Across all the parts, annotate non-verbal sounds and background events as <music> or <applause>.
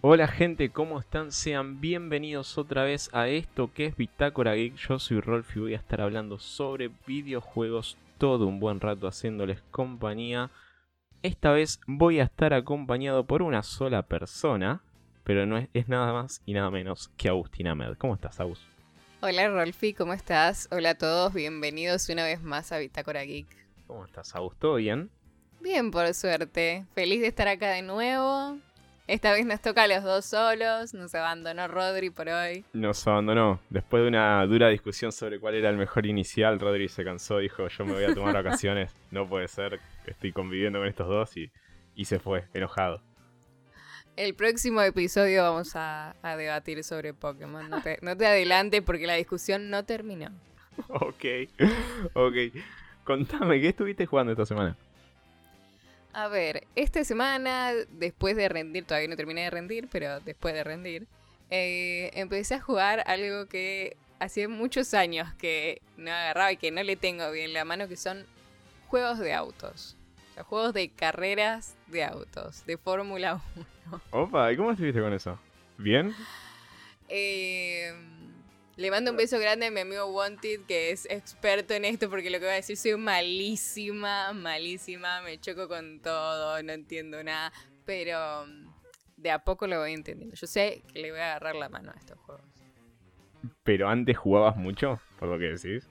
Hola gente, ¿cómo están? Sean bienvenidos otra vez a esto que es Bitácora Geek. Yo soy Rolf y voy a estar hablando sobre videojuegos todo un buen rato haciéndoles compañía. Esta vez voy a estar acompañado por una sola persona, pero no es, es nada más y nada menos que Agustín Ahmed. ¿Cómo estás, Agus? Hola Rolfi, ¿cómo estás? Hola a todos, bienvenidos una vez más a Bitácora Geek. ¿Cómo estás, Agus? ¿Todo bien? Bien, por suerte. Feliz de estar acá de nuevo. Esta vez nos toca a los dos solos, nos abandonó Rodri por hoy. Nos abandonó. Después de una dura discusión sobre cuál era el mejor inicial, Rodri se cansó, dijo yo me voy a tomar vacaciones. No puede ser, estoy conviviendo con estos dos y, y se fue, enojado. El próximo episodio vamos a, a debatir sobre Pokémon. No te, no te adelantes porque la discusión no terminó. <laughs> ok, ok. Contame, ¿qué estuviste jugando esta semana? A ver, esta semana, después de rendir, todavía no terminé de rendir, pero después de rendir, eh, empecé a jugar algo que hacía muchos años que no agarraba y que no le tengo bien la mano, que son juegos de autos. O sea, juegos de carreras de autos, de Fórmula <laughs> 1. Opa, ¿y cómo estuviste con eso? ¿Bien? Eh, le mando un beso grande a mi amigo Wanted, que es experto en esto, porque lo que voy a decir, soy malísima, malísima, me choco con todo, no entiendo nada, pero mm, de a poco lo voy entendiendo. Yo sé que le voy a agarrar la mano a estos juegos. ¿Pero antes jugabas mucho, por lo que decís?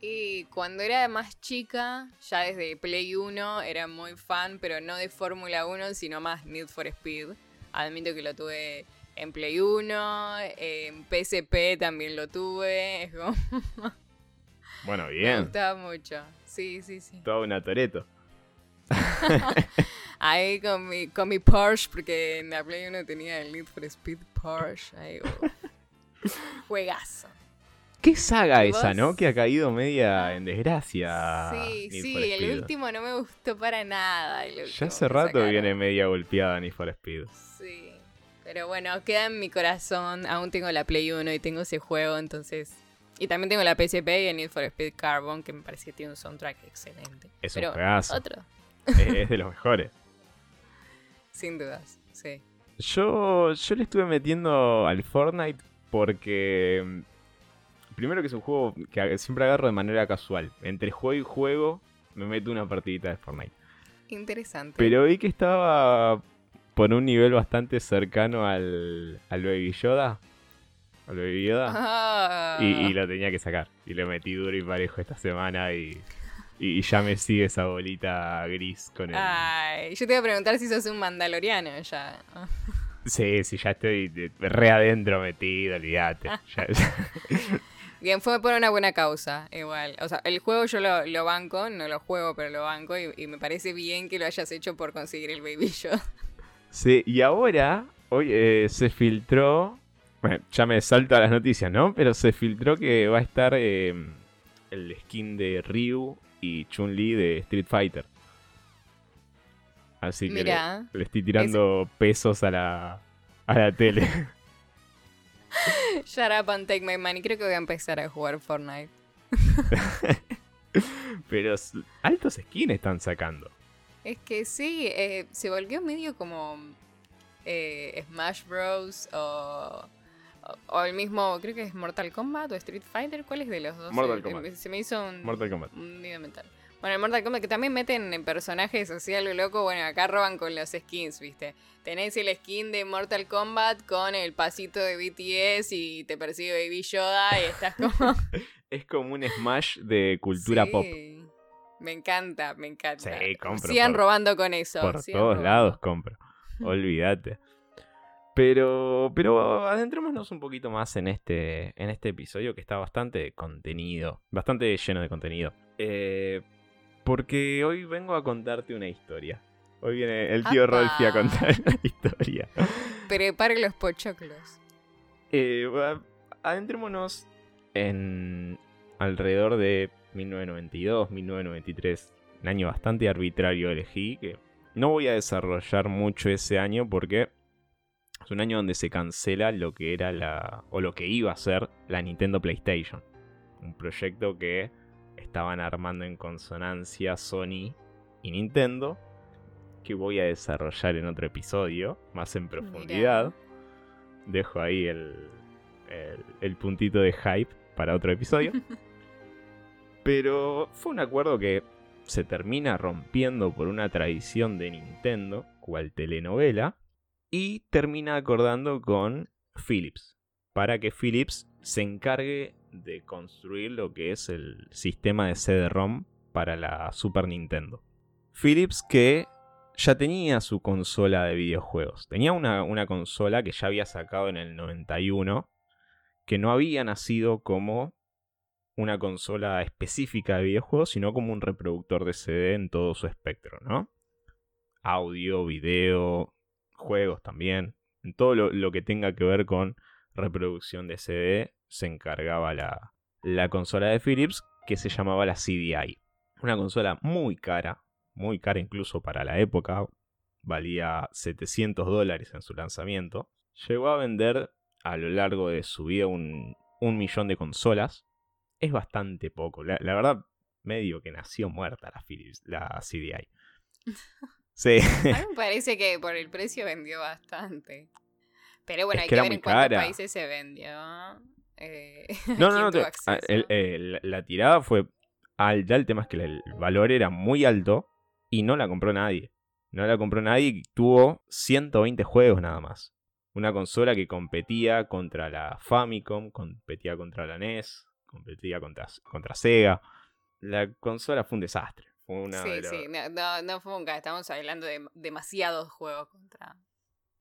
Y cuando era más chica, ya desde Play 1, era muy fan, pero no de Fórmula 1, sino más Need for Speed. Admito que lo tuve en Play 1, en PSP también lo tuve. Es como... <laughs> Bueno, <laughs> Me bien. gustaba mucho. Sí, sí, sí. Todo una toreto. <laughs> Ahí con mi, con mi Porsche, porque en la Play 1 tenía el Need for Speed Porsche. Ahí. Juegazo. ¿Qué saga ¿Y esa, vos? no? Que ha caído media en desgracia. sí, Need sí, el último no me gustó para nada. Ya hace rato sacaron. viene media golpeada Need for Speed. Sí. Pero bueno, queda en mi corazón. Aún tengo la Play 1 y tengo ese juego, entonces. Y también tengo la PSP y el Need for Speed Carbon, que me parece que tiene un soundtrack excelente. Es un Pero juegazo. otro, es, es de los mejores. <laughs> sin dudas. Sí. Yo, yo le estuve metiendo al Fortnite porque. mm, Primero que es un juego que siempre agarro de manera casual. Entre juego y juego me meto una partidita de Fortnite. Interesante. Pero vi que estaba por un nivel bastante cercano al, al Baby Yoda. Al Baby Yoda. Ah. Y, y lo tenía que sacar. Y lo metí duro y parejo esta semana y, y ya me sigue esa bolita gris con el... Ay, yo te iba a preguntar si sos un mandaloriano ya. Sí, sí, ya estoy re adentro metido, olvídate. Ya- Bien, fue por una buena causa, igual. O sea, el juego yo lo, lo banco, no lo juego, pero lo banco y, y me parece bien que lo hayas hecho por conseguir el Baby Yoda. Sí, y ahora, hoy eh, se filtró... Bueno, ya me salto a las noticias, ¿no? Pero se filtró que va a estar eh, el skin de Ryu y Chun-Li de Street Fighter. Así que le, estoy tirando pesos a la, a la tele. <laughs> shut up and take my money. Creo que voy a empezar a jugar Fortnite. <laughs> Pero altos skins están sacando. Es que sí, eh, se volvió medio como eh, Smash Bros. O, o- o el mismo, creo que es Mortal Kombat o Street Fighter. ¿Cuál es de los dos? Mortal Kombat. Se me hizo un, Mortal Kombat. un video mental. Bueno, el Mortal Kombat que también meten en personajes así a lo loco. Bueno, acá roban con los skins, ¿viste? Tenés el skin de Mortal Kombat con el pasito de BTS y te persigue Baby Yoda y estás como... <laughs> Es como un smash de cultura Sí, pop. Me encanta, me encanta. Sí, compro Sigan por- robando con eso. Por sigan todos robando. lados compro. <laughs> Olvídate. Pero, pero adentrémonos un poquito más en este, en este episodio que está bastante contenido. Bastante lleno de contenido. Eh, porque hoy vengo a contarte una historia. Hoy viene el tío ¡Apa! Rolfi a contar una <laughs> historia. Prepare los pochoclos. Eh, adentrémonos en alrededor de 1992, 1993. Un año bastante arbitrario elegí, que no voy a desarrollar mucho ese año porque es un año donde se cancela lo que era la, o lo que iba a ser la Nintendo PlayStation. Un proyecto que estaban armando en consonancia Sony y Nintendo que voy a desarrollar en otro episodio, más en profundidad. Dejo ahí el, el, puntito de hype para otro episodio. <laughs> Pero fue un acuerdo que se termina rompiendo por una tradición de Nintendo, cual telenovela, y termina acordando con Philips, para que Philips se encargue de construir lo que es el sistema de CD-ROM para la Super Nintendo. Philips que ya tenía su consola de videojuegos. Tenía una, una, consola que ya había sacado en el 91, que no había nacido como una consola específica de videojuegos, sino como un reproductor de CD en todo su espectro, ¿no? Audio, video, juegos también. En todo lo, que tenga que ver con reproducción de CD se encargaba la, la consola de Philips que se llamaba la CDI. Una consola muy cara, muy cara incluso para la época, valía 700 dólares en su lanzamiento. Llegó a vender a lo largo de su vida un, millón de consolas. Es bastante poco. La, verdad, medio que nació muerta la Philips, la CDI. <laughs> Sí. A mí me parece que por el precio vendió bastante. Pero bueno, hay que, ver en cuántos países se vendió. Eh, <laughs> no, no, no. la tirada fue alta. El tema es que el valor era muy alto y no la compró nadie. No la compró nadie y tuvo 120 juegos nada más. Una consola que competía contra la Famicom, competía contra la NES, competía contra, contra Sega. La consola fue un desastre. sí, sí, no, no, fue nunca. Estamos hablando de demasiados juegos contra.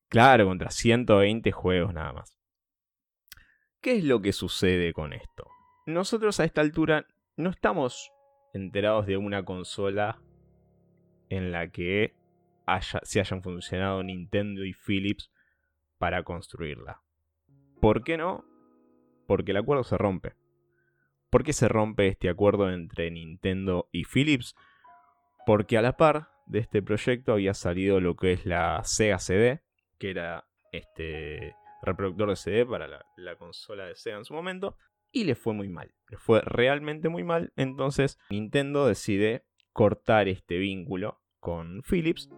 Claro, contra 120 juegos nada más. ¿Qué es lo que sucede con esto? Nosotros a esta altura no estamos enterados de una consola en la que se hayan funcionado Nintendo y Philips para construirla. ¿Por qué no? Porque el acuerdo se rompe. ¿Por qué se rompe este acuerdo entre Nintendo y Philips? Porque a la par de este proyecto había salido lo que es la Sega CD, que era este reproductor de CD para la, la consola de Sega en su momento, y le fue muy mal. Le fue realmente muy mal. Entonces Nintendo decide cortar este vínculo con Philips.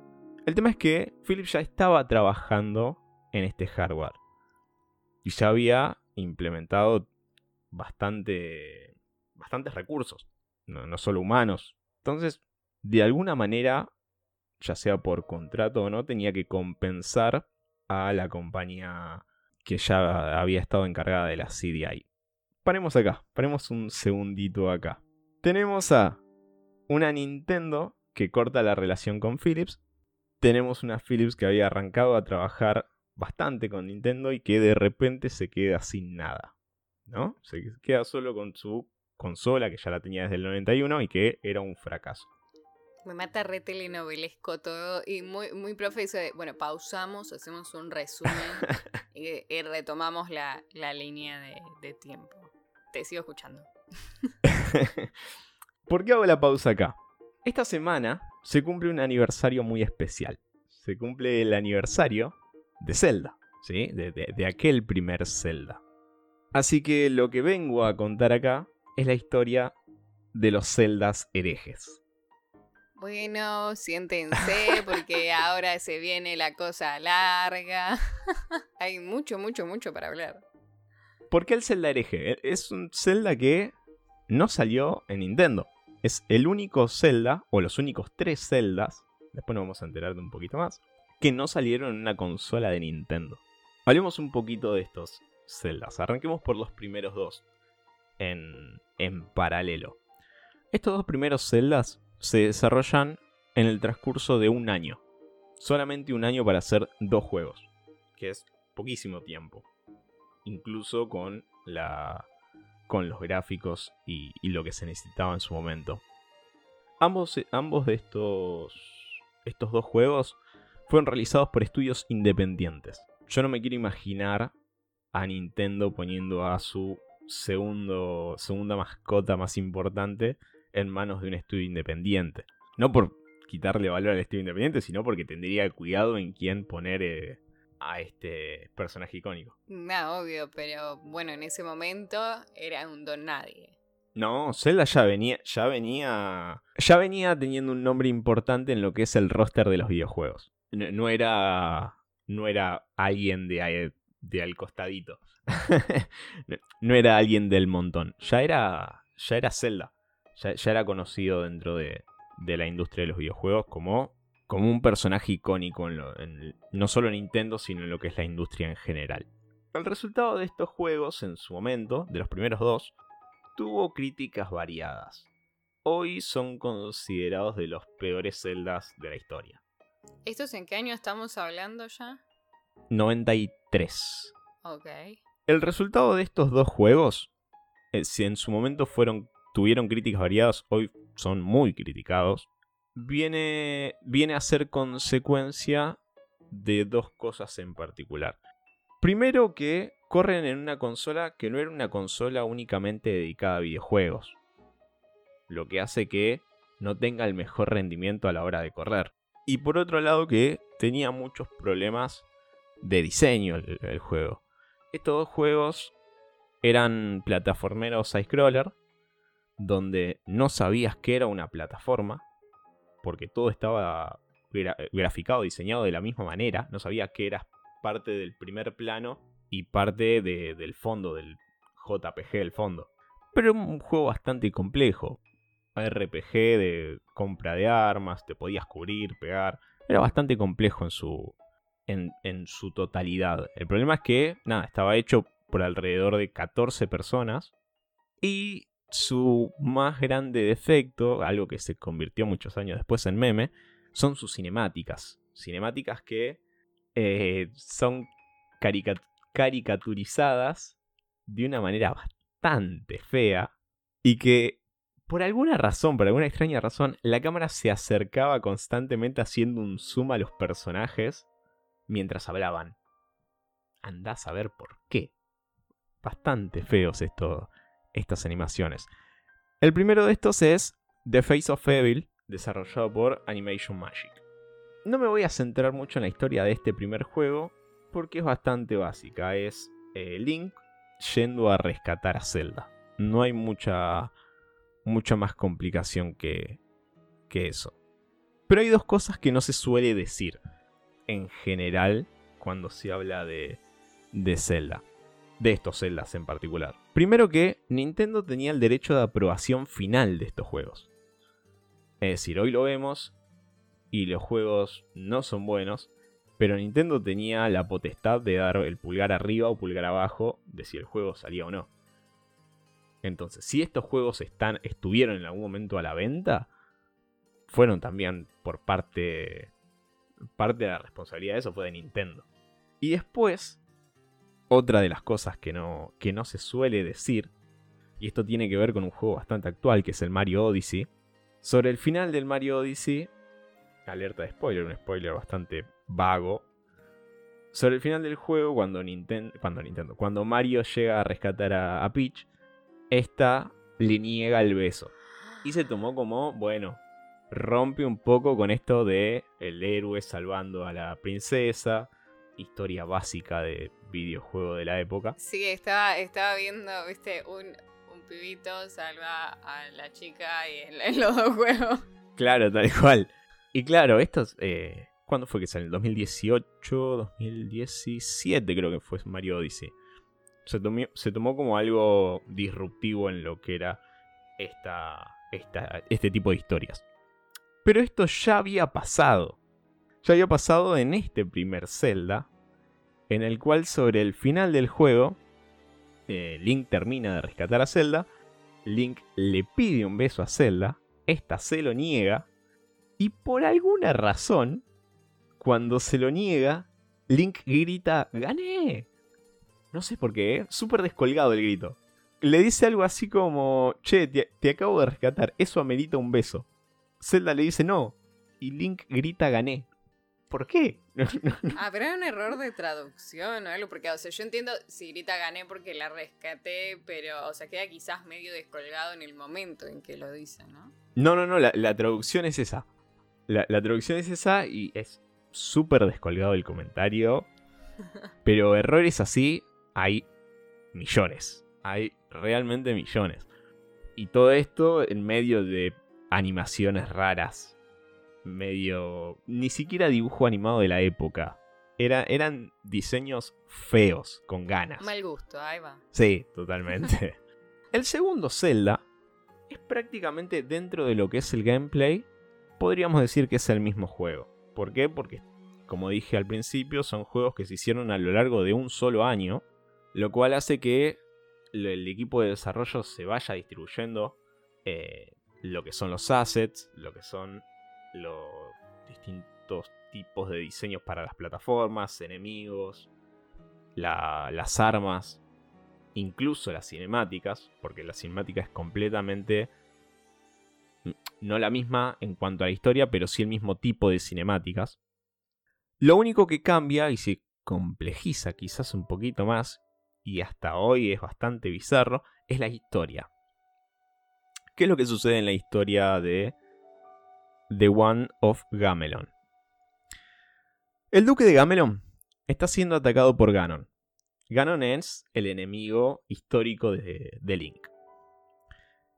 El tema es que Philips ya estaba trabajando en este hardware. Y ya había implementado bastante, bastantes recursos, no, no solo humanos. Entonces, de alguna manera, ya sea por contrato o no, tenía que compensar a la compañía que ya había estado encargada de la CDI. Paremos acá, paremos un segundito acá. Tenemos a una Nintendo que corta la relación con Philips. Tenemos una Philips que había arrancado a trabajar bastante con Nintendo y que de repente se queda sin nada. ¿No? Se queda solo con su consola que ya la tenía desde el 91 y que era un fracaso. Me mata re telenovelesco todo y muy, muy profeso bueno, pausamos, hacemos un resumen <laughs> y, retomamos la, línea de, de, tiempo. Te sigo escuchando. <laughs> ¿Por qué hago la pausa acá? Esta semana se cumple un aniversario muy especial. Se cumple el aniversario de Zelda, ¿sí? De, aquel primer Zelda. Así que lo que vengo a contar acá es la historia de los Zeldas herejes. Bueno, siéntense porque ahora se viene la cosa larga. <laughs> Hay mucho, mucho, mucho para hablar. ¿Por qué el Zelda hereje? Es un Zelda que no salió en Nintendo es el único Zelda, o los únicos tres Zeldas, después nos vamos a enterar de un poquito más, que no salieron en una consola de Nintendo. Hablemos un poquito de estos Zeldas. Arranquemos por los primeros dos, en, en paralelo. Estos dos primeros Zeldas se desarrollan en el transcurso de un año. Solamente un año para hacer dos juegos, que es poquísimo tiempo. Incluso con la con los gráficos y, lo que se necesitaba en su momento. Ambos, ambos de estos, estos dos juegos fueron realizados por estudios independientes. Yo no me quiero imaginar a Nintendo poniendo a su segundo, segunda mascota más importante en manos de un estudio independiente. No por quitarle valor al estudio independiente, sino porque tendría cuidado en quién poner eh, a este personaje icónico. No, obvio, pero bueno, en ese momento era un don nadie. No, Zelda ya venía, ya venía, ya venía teniendo un nombre importante en lo que es el roster de los videojuegos. No, era, no era alguien de, de al costadito. <laughs> no, era alguien del montón. Ya era, ya era Zelda. Ya, era conocido dentro de, de, la industria de los videojuegos como, como un personaje icónico en no solo en Nintendo, sino en lo que es la industria en general. El resultado de estos juegos en su momento, de los primeros dos, tuvo críticas variadas. Hoy son considerados de los peores celdas de la historia. ¿Estos en qué año estamos hablando ya? 93. Ok. El resultado de estos dos juegos, eh, si en su momento fueron, tuvieron críticas variadas, hoy son muy criticados, viene, viene a ser consecuencia de dos cosas en particular. Primero que corren en una consola que no era una consola únicamente dedicada a videojuegos. Lo que hace que no tenga el mejor rendimiento a la hora de correr. Y por otro lado que tenía muchos problemas de diseño el, juego. Estos dos juegos eran plataformeros side-scroller, donde no sabías que era una plataforma, porque todo estaba graficado, diseñado de la misma manera, no sabías que era parte del primer plano y parte del fondo, del JPG del fondo. Pero un juego bastante complejo. RPG de compra de armas, te podías cubrir, pegar. Era bastante complejo en su, en, su totalidad. El problema es que, nada, estaba hecho por alrededor de 14 personas. Y su más grande defecto, algo que se convirtió muchos años después en meme, son sus cinemáticas. Cinemáticas que eh, son caricaturizadas de una manera bastante fea y que por alguna razón, por alguna extraña razón, la cámara se acercaba constantemente haciendo un zoom a los personajes mientras hablaban. Andás a ver por qué. Bastante feos estas animaciones. El primero de estos es The Face of Evil, desarrollado por Animation Magic. No me voy a centrar mucho en la historia de este primer juego porque es bastante básica. Es eh, Link yendo a rescatar a Zelda. No hay mucha, mucha más complicación que, que eso. Pero hay dos cosas que no se suele decir en general cuando se habla de, de Zelda. De estos Zeldas en particular. Primero que Nintendo tenía el derecho de aprobación final de estos juegos. Es decir, hoy lo vemos y los juegos no son buenos, pero Nintendo tenía la potestad de dar el pulgar arriba o pulgar abajo de si el juego salía o no. Entonces, si estos juegos estuvieron en algún momento a la venta, fueron también por parte, parte de la responsabilidad de eso fue de Nintendo. Y después, otra de las cosas que no, que no se suele decir, y esto tiene que ver con un juego bastante actual que es el Mario Odyssey, sobre el final del Mario Odyssey alerta de spoiler, un spoiler bastante vago. Sobre el final del juego, cuando Nintendo, cuando, Nintendo, cuando Mario llega a rescatar a, Peach, esta le niega el beso. Y se tomó como, bueno, rompe un poco con esto de el héroe salvando a la princesa, historia básica de videojuego de la época. Sí, estaba, estaba viendo, viste, un, un pibito salva a la chica y en los dos juegos. Claro, tal cual. Y claro, estos. Eh, ¿Cuándo fue que salió? ¿2018? ¿2017? Creo que fue Mario Odyssey. Se, se tomó como algo disruptivo en lo que era esta, esta, este tipo de historias. Pero esto ya había pasado. Ya había pasado en este primer Zelda. En el cual sobre el final del juego. Eh, Link termina de rescatar a Zelda. Link le pide un beso a Zelda. Esta se lo niega. Y por alguna razón, cuando se lo niega, Link grita, ¡gané! No sé por qué, ¿eh? súper descolgado el grito. Le dice algo así como, che, te, acabo de rescatar, eso amerita un beso. Zelda le dice no, y Link grita, gané. ¿Por qué? <laughs> ah, pero hay un error de traducción o algo, porque, o sea, yo entiendo si grita gané porque la rescaté, pero, o sea, queda quizás medio descolgado en el momento en que lo dice, ¿no? No, no, no, la traducción es esa. La, traducción es esa y es súper descolgado el comentario. <laughs> Pero errores así hay millones. Hay realmente millones. Y todo esto en medio de animaciones raras. Medio... Ni siquiera dibujo animado de la época. Era, eran diseños feos, con ganas. Mal gusto, ahí va. Sí, totalmente. <laughs> el segundo Zelda es prácticamente dentro de lo que es el gameplay. Podríamos decir que es el mismo juego. ¿Por qué? Porque, como dije al principio, son juegos que se hicieron a lo largo de un solo año. Lo cual hace que el equipo de desarrollo se vaya distribuyendo eh, lo que son los assets, lo que son los distintos tipos de diseños para las plataformas, enemigos, las armas, incluso las cinemáticas, porque la cinemática es completamente mm, no la misma en cuanto a la historia, pero sí el mismo tipo de cinemáticas. Lo único que cambia y se complejiza quizás un poquito más, y hasta hoy es bastante bizarro, es la historia. ¿Qué es lo que sucede en la historia de The One of Gamelon? El duque de Gamelon está siendo atacado por Ganon. Ganon es el enemigo histórico de, Link.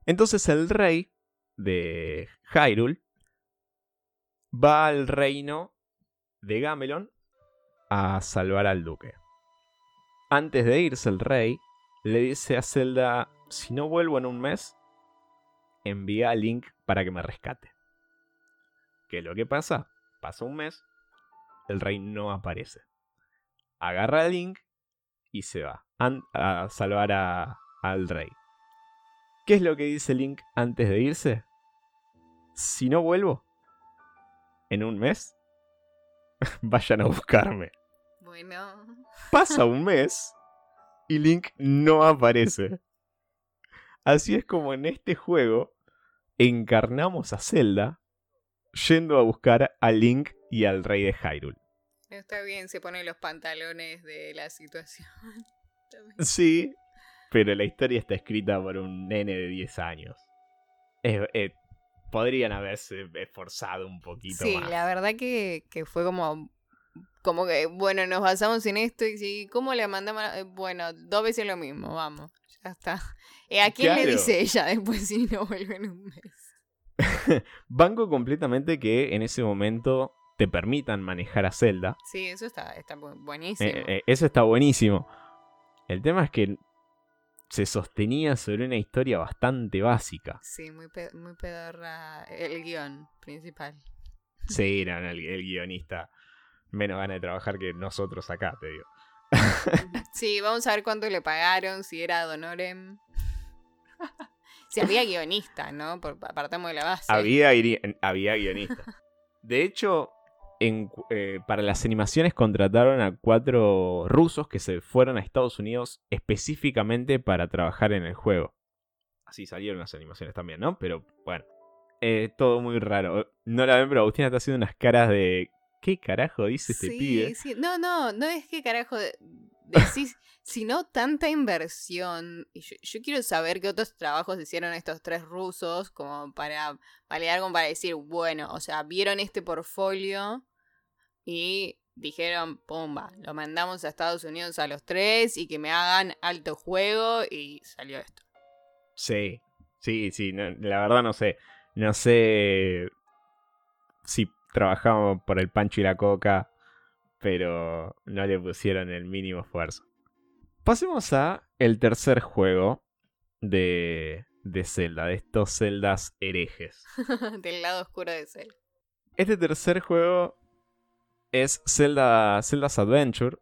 Entonces el rey de Hyrule va al reino de Gamelon a salvar al duque. Antes de irse el rey le dice a Zelda, si no vuelvo en un mes, envía a Link para que me rescate. ¿Qué es lo que pasa? Pasa un mes el rey no aparece. Agarra a Link y se va a salvar al rey. ¿Qué es lo que dice Link antes de irse? Si no vuelvo en un mes, <laughs> vayan a buscarme. Bueno. Pasa un <laughs> mes y Link no aparece. Así es como en este juego encarnamos a Zelda yendo a buscar a Link y al rey de Hyrule. Está bien, se ponen los pantalones de la situación. <laughs> sí, pero la historia está escrita por un nene de 10 años. podrían haberse esforzado un poquito más. Sí, la verdad que, fue como como que, bueno, nos basamos en esto y si, ¿cómo le mandamos? Eh, bueno, dos veces lo mismo, vamos, ya está. Eh, ¿A quién le dice ella después si no vuelve en un mes? <laughs> Banco completamente que en ese momento te permitan manejar a Zelda. Sí, eso está, está buenísimo. Eh, eh, eso está buenísimo. El tema es que se sostenía sobre una historia bastante básica. Sí, muy, muy pedorra el guion principal. Sí, era el, guionista menos gana de trabajar que nosotros acá, te digo. <laughs> Sí, vamos a ver cuánto le pagaron, si era Donorem. <laughs> Si había guionista, ¿no? Por, apartamos de la base. Había, había guionista. <laughs> De hecho, eh, para las animaciones contrataron a cuatro rusos que se fueron a Estados Unidos específicamente para trabajar en el juego. Así salieron las animaciones también, ¿no? Pero bueno, eh, todo muy raro. No la ven, pero Agustina está haciendo unas caras de... ¿Qué carajo dice este pibe? Sí. No, no, no es que carajo decís, sino tanta inversión. Y yo, quiero saber qué otros trabajos hicieron estos tres rusos como para validar, como para decir, bueno, o sea, vieron este portfolio y dijeron, pumba, lo mandamos a Estados Unidos a los tres y que me hagan alto juego y salió esto. Sí, sí, sí, la verdad no sé. No sé si trabajamos por el pancho y la coca, pero no le pusieron el mínimo esfuerzo. Pasemos a el tercer juego de, de Zelda, de estos Zeldas herejes. <laughs> Del lado oscuro de Zelda. Este tercer juego es Zelda, Zelda's Adventure,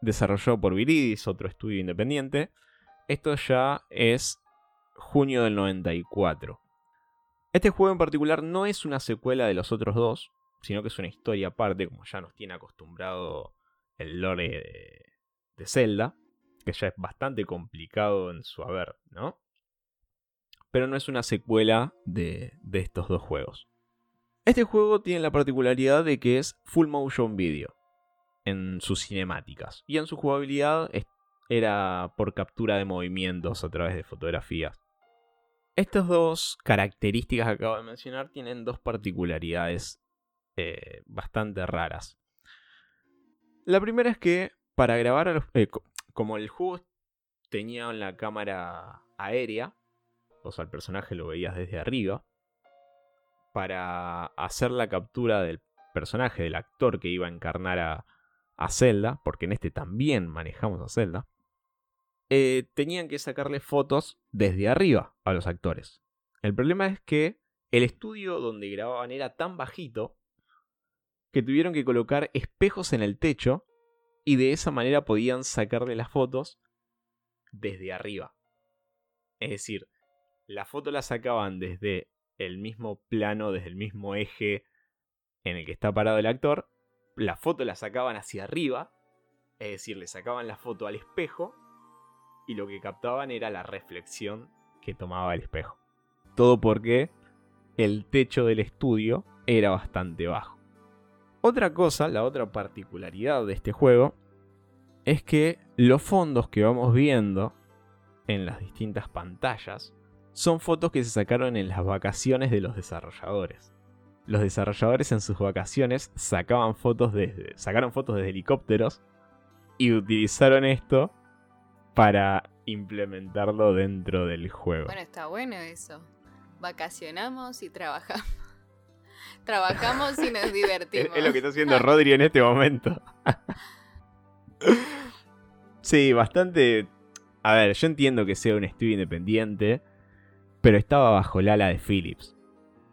desarrollado por Viridis, otro estudio independiente. Esto ya es junio del 94. Este juego en particular no es una secuela de los otros dos, sino que es una historia aparte, como ya nos tiene acostumbrado el lore de, Zelda, que ya es bastante complicado en su haber, ¿no? Pero no es una secuela de estos dos juegos. Este juego tiene la particularidad de que es full motion video en sus cinemáticas y en su jugabilidad era por captura de movimientos a través de fotografías. Estas dos características que acabo de mencionar tienen dos particularidades eh, bastante raras. La primera es que para grabar, eh, como el juego tenía la cámara aérea, o sea, el personaje lo veías desde arriba, para hacer la captura del personaje, del actor que iba a encarnar a, a Zelda, porque en este también manejamos a Zelda, eh, tenían que sacarle fotos desde arriba a los actores. El problema es que el estudio donde grababan era tan bajito que tuvieron que colocar espejos en el techo y de esa manera podían sacarle las fotos desde arriba. Es decir, la foto la sacaban desde el mismo plano, desde el mismo eje en el que está parado el actor. La foto la sacaban hacia arriba, es decir, le sacaban la foto al espejo y lo que captaban era la reflexión que tomaba el espejo. Todo porque el techo del estudio era bastante bajo. Otra cosa, la otra particularidad de este juego, es que los fondos que vamos viendo en las distintas pantallas son fotos que se sacaron en las vacaciones de los desarrolladores. Los desarrolladores en sus vacaciones sacaban fotos desde, sacaron fotos desde helicópteros y utilizaron esto para implementarlo dentro del juego. Bueno, está bueno eso. Vacacionamos y trabajamos. <laughs> Trabajamos y nos <laughs> divertimos. Es, lo que está haciendo Rodri en este momento. <laughs> sí, bastante. A ver, yo entiendo que sea un estudio independiente, pero estaba bajo el ala de Philips.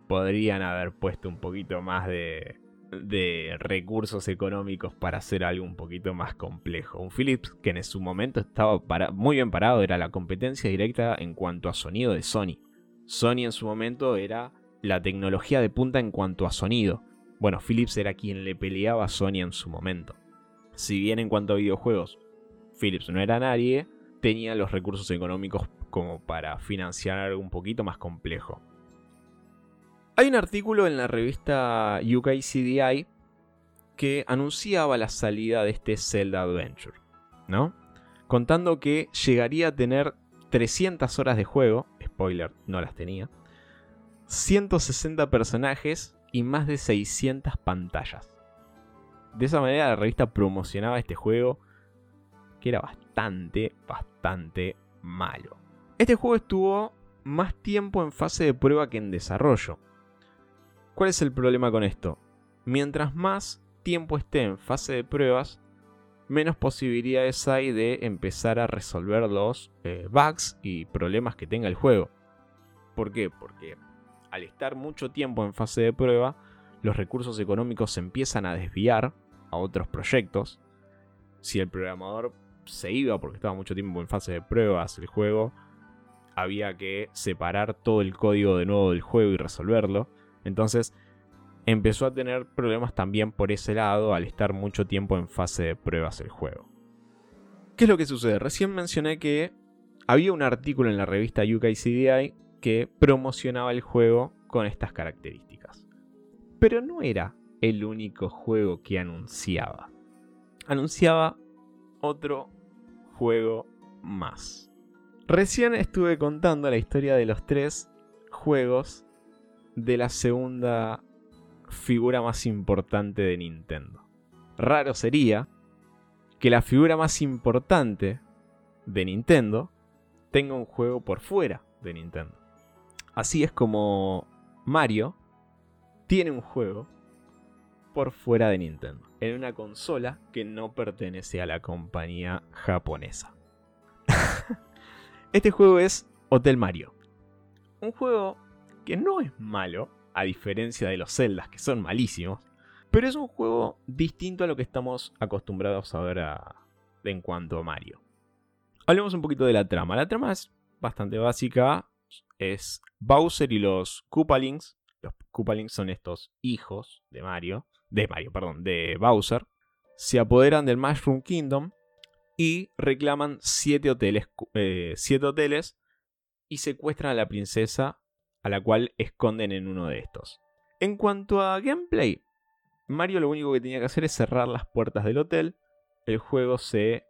Podrían haber puesto un poquito más de, de recursos económicos para hacer algo un poquito más complejo. Un Philips que en su momento estaba muy bien parado, era la competencia directa en cuanto a sonido de Sony. Sony en su momento era la tecnología de punta en cuanto a sonido. Bueno, Philips era quien le peleaba a Sony en su momento. Si bien en cuanto a videojuegos, Philips no era nadie, tenía los recursos económicos como para financiar algo un poquito más complejo. Hay un artículo en la revista UK CDI que anunciaba la salida de este Zelda Adventure, ¿no? Contando que llegaría a tener 300 horas de juego, spoiler, no las tenía, 160 personajes y más de 600 pantallas. De esa manera la revista promocionaba este juego que era bastante, bastante malo. Este juego estuvo más tiempo en fase de prueba que en desarrollo. ¿Cuál es el problema con esto? Mientras más tiempo esté en fase de pruebas, menos posibilidades hay de empezar a resolver los eh, bugs y problemas que tenga el juego. ¿Por qué? Porque al estar mucho tiempo en fase de prueba, los recursos económicos se empiezan a desviar a otros proyectos. Si el programador se iba porque estaba mucho tiempo en fase de pruebas el juego, había que separar todo el código de nuevo del juego y resolverlo. Entonces empezó a tener problemas también por ese lado al estar mucho tiempo en fase de pruebas el juego. ¿Qué es lo que sucede? Recién mencioné que había un artículo en la revista UK CDI que promocionaba el juego con estas características. Pero no era el único juego que anunciaba. Anunciaba otro juego más. Recién estuve contando la historia de los tres juegos de la segunda figura más importante de Nintendo. Raro sería que la figura más importante de Nintendo tenga un juego por fuera de Nintendo. Así es como Mario tiene un juego por fuera de Nintendo, en una consola que no pertenece a la compañía japonesa. <laughs> este juego es Hotel Mario. Un juego que no es malo, a diferencia de los Zeldas, que son malísimos, pero es un juego distinto a lo que estamos acostumbrados a ver en cuanto a Mario. Hablemos un poquito de la trama. La trama es bastante básica. Es Bowser y los Koopalings. Los Koopalings son estos hijos de Mario. De Mario, perdón, de Bowser. Se apoderan del Mushroom Kingdom y reclaman siete hoteles, eh, siete hoteles y secuestran a la princesa a la cual esconden en uno de estos. En cuanto a gameplay, Mario lo único que tenía que hacer es cerrar las puertas del hotel. El juego se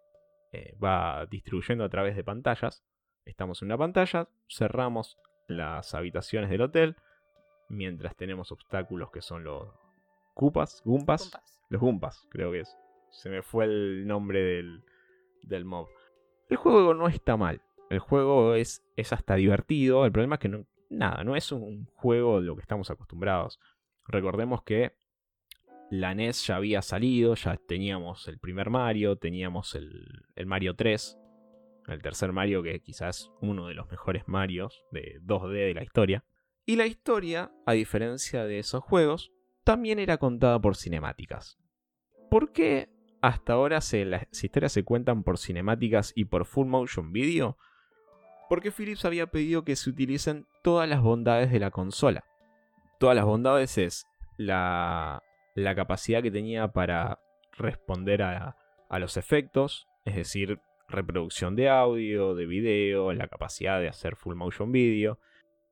eh, va distribuyendo a través de pantallas. Estamos en una pantalla, cerramos las habitaciones del hotel, mientras tenemos obstáculos que son los Koopas, Gumpas, los Gumpas, creo que es. Se me fue el nombre del, del mob. El juego no está mal. El juego es, es hasta divertido. El problema es que no, nada, no es un juego de lo que estamos acostumbrados. Recordemos que la NES ya había salido, ya teníamos el primer Mario, teníamos el, Mario 3, el tercer Mario que quizás uno de los mejores Marios de 2D de la historia. Y la historia, a diferencia de esos juegos, también era contada por cinemáticas. ¿Por qué hasta ahora las historias se cuentan por cinemáticas y por full motion video? Porque Philips había pedido que se utilicen todas las bondades de la consola. Todas las bondades es la, capacidad que tenía para responder a, a los efectos, es decir, reproducción de audio, de video, la capacidad de hacer full motion video.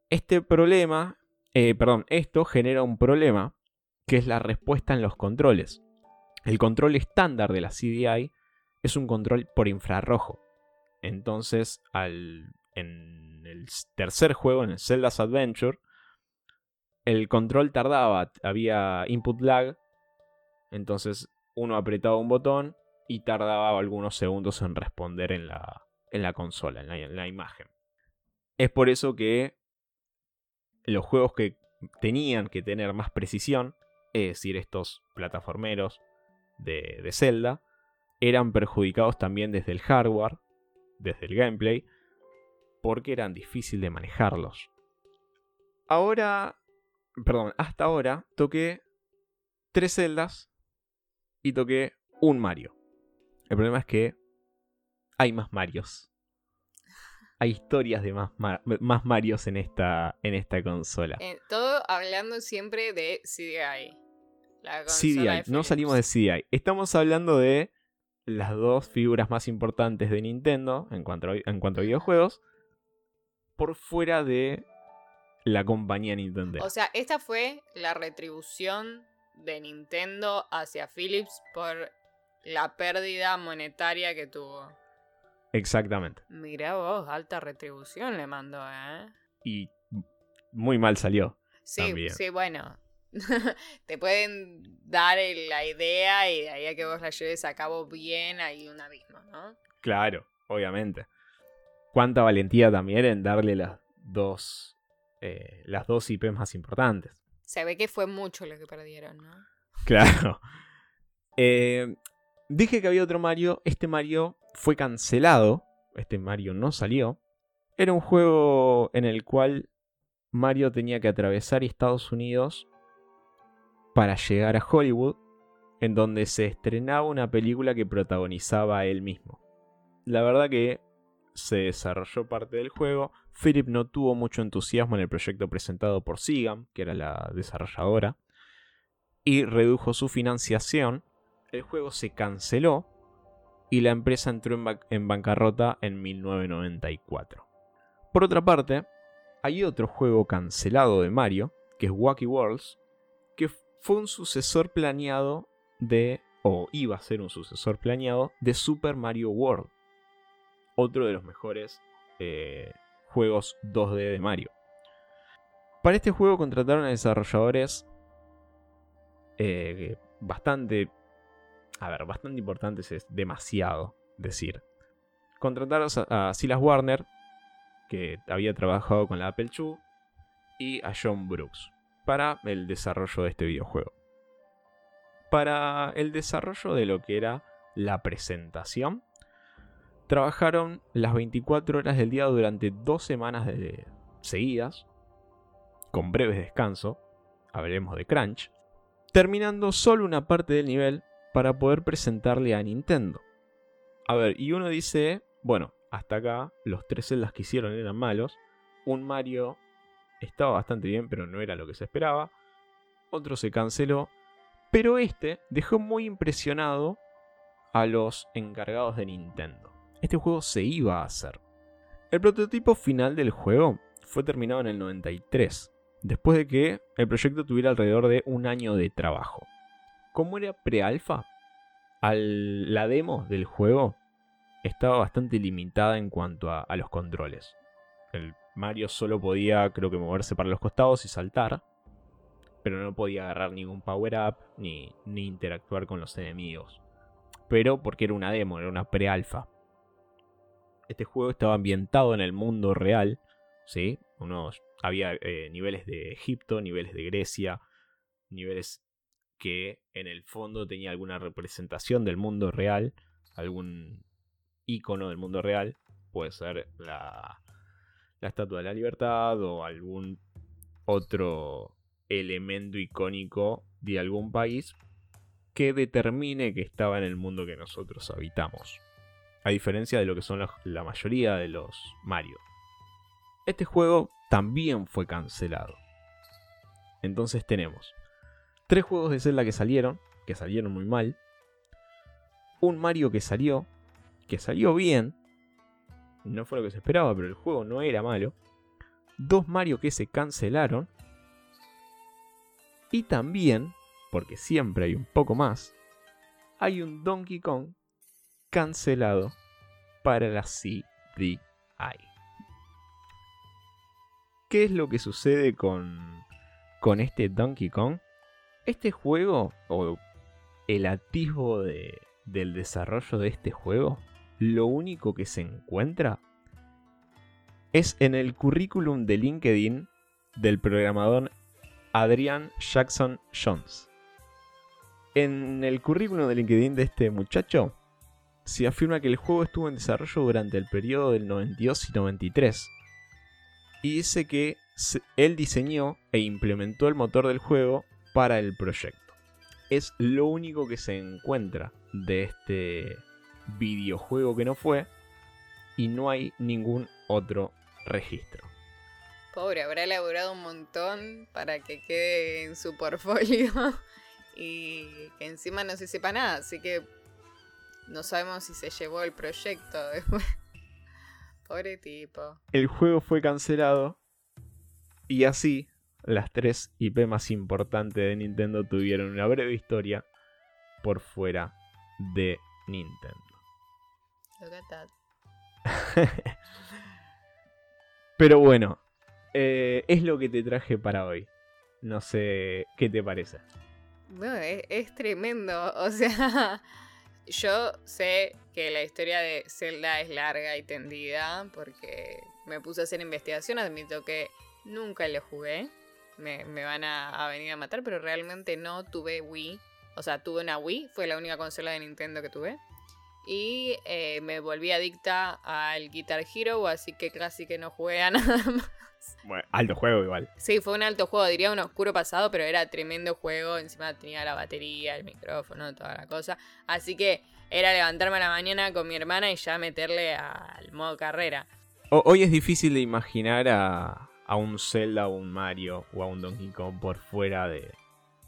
Este problema, eh, perdón, esto genera un problema que es la respuesta en los controles. El control estándar de la CDI es un control por infrarrojo. Entonces, al, en el tercer juego, en el Zelda's Adventure, el control tardaba, había input lag, entonces uno apretaba un botón y tardaba algunos segundos en responder en la, en la consola, en la, imagen. Es por eso que los juegos que tenían que tener más precisión, es decir, estos plataformeros de, de Zelda, eran perjudicados también desde el hardware, desde el gameplay, porque eran difíciles de manejarlos. Ahora, perdón, hasta ahora toqué tres celdas y toqué un Mario. El problema es que hay más Marios. Hay historias de más, más Marios en esta, en esta consola. Eh, todo hablando siempre de CDI. CDI, no salimos de CDI. Estamos hablando de las dos figuras más importantes de Nintendo en cuanto en cuanto a videojuegos por fuera de la compañía Nintendo. O sea, esta fue la retribución de Nintendo hacia Philips por la pérdida monetaria que tuvo. Exactamente. Mira vos, alta retribución le mandó, ¿eh? Y muy mal salió. Sí, sí, bueno. <laughs> Te pueden dar la idea y de ahí a que vos la lleves a cabo bien hay un abismo, ¿no? Claro, obviamente cuánta valentía también en darle las dos, eh, las dos IP más importantes. Se ve que fue mucho lo que perdieron, ¿no? Claro. <laughs> Eh, dije que había otro Mario. Este Mario fue cancelado. Este Mario no salió. Era un juego en el cual Mario tenía que atravesar Estados Unidos para llegar a Hollywood, en donde se estrenaba una película que protagonizaba a él mismo. La verdad que se desarrolló parte del juego. Philip no tuvo mucho entusiasmo en el proyecto presentado por Sigam, que era la desarrolladora, y redujo su financiación. El juego se canceló y la empresa entró en, bancarrota en 1994. Por otra parte, hay otro juego cancelado de Mario, que es Wacky Worlds, que fue un sucesor planeado de, o iba a ser un sucesor planeado, de Super Mario World otro de los mejores eh, juegos 2D de Mario. Para este juego contrataron a desarrolladores eh, bastante... A ver, bastante importantes es demasiado decir. Contrataron a, Silas Warner, que había trabajado con la Apple II, y a John Brooks para el desarrollo de este videojuego. Para el desarrollo de lo que era la presentación, trabajaron las 24 horas del día durante dos semanas de seguidas, con breves descansos, hablaremos de crunch, terminando solo una parte del nivel para poder presentarle a Nintendo. A ver, y uno dice, bueno, hasta acá los tres celdas que hicieron eran malos, un Mario estaba bastante bien, pero no era lo que se esperaba, otro se canceló, pero este dejó muy impresionado a los encargados de Nintendo este juego se iba a hacer. El prototipo final del juego fue terminado en el 93, después de que el proyecto tuviera alrededor de un año de trabajo. Como era pre-alfa, la demo del juego estaba bastante limitada en cuanto a, los controles. Mario solo podía, creo que, moverse para los costados y saltar, pero no podía agarrar ningún power-up ni, ni interactuar con los enemigos. Pero porque era una demo, era una pre-alfa. Este juego estaba ambientado en el mundo real, ¿sí? Había eh, niveles de Egipto, niveles de Grecia, niveles que en el fondo tenía alguna representación del mundo real, algún icono del mundo real, puede ser la, la Estatua de la Libertad o algún otro elemento icónico de algún país que determine que estaba en el mundo que nosotros habitamos. A diferencia de lo que son la, mayoría de los Mario. Este juego también fue cancelado. Entonces tenemos tres juegos de Zelda que salieron, que salieron muy mal. Un Mario que salió, que salió bien. No fue lo que se esperaba, pero el juego no era malo. Dos Mario que se cancelaron. Y también, porque siempre hay un poco más, hay un Donkey Kong cancelado para la CDI. ¿Qué es lo que sucede con, con este Donkey Kong? Este juego, o el atisbo de, del desarrollo de este juego, lo único que se encuentra es en el currículum de LinkedIn del programador Adrian Jackson Jones. En el currículum de LinkedIn de este muchacho se afirma que el juego estuvo en desarrollo durante el periodo del 92 y 93. Y dice que él diseñó e implementó el motor del juego para el proyecto. Es lo único que se encuentra de este videojuego que no fue y no hay ningún otro registro. Pobre, habrá elaborado un montón para que quede en su portfolio <laughs> y que encima no se sepa nada, así que no sabemos si se llevó el proyecto <laughs> después. Pobre tipo. El juego fue cancelado y así las tres IP más importantes de Nintendo tuvieron una breve historia por fuera de Nintendo. <laughs> Pero bueno, eh, es lo que te traje para hoy. No sé qué te parece. Bueno, es, tremendo. O sea, <laughs> yo sé que la historia de Zelda es larga y tendida porque me puse a hacer investigación. Admito que nunca le jugué. Me, van a, venir a matar, pero realmente no tuve Wii. O sea, tuve una Wii, fue la única consola de Nintendo que tuve. Y eh, me volví adicta al Guitar Hero, así que casi que no jugué a <laughs> nada más. Bueno, alto juego igual. Sí, fue un alto juego, diría un oscuro pasado, pero era tremendo juego. Encima tenía la batería, el micrófono, toda la cosa. Así que era levantarme a la mañana con mi hermana y ya meterle al modo carrera. hoy es difícil de imaginar a, a un Zelda o un Mario o a un Donkey Kong por fuera de,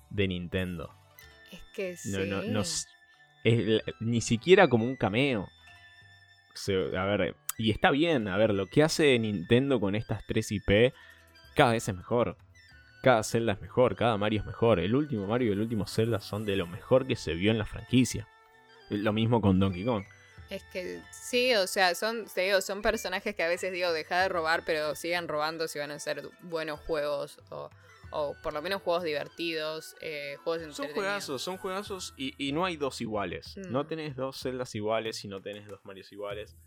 de Nintendo. Es que sí. No, no, ni siquiera como un cameo. a ver, y está bien, a ver, lo que hace Nintendo con estas tres IP cada vez es mejor. Cada Zelda es mejor, cada Mario es mejor. El último Mario y el último Zelda son de lo mejor que se vio en la franquicia. Lo mismo con Donkey Kong. Es que sí, o sea, son, digo, son personajes que a veces digo, deja de robar, pero sigan robando si van a ser buenos juegos o, o por lo menos juegos divertidos, eh, juegos Son juegazos, son juegazos y, y no hay dos iguales. No mm. tenés dos celdas iguales y no tenés dos Marios iguales.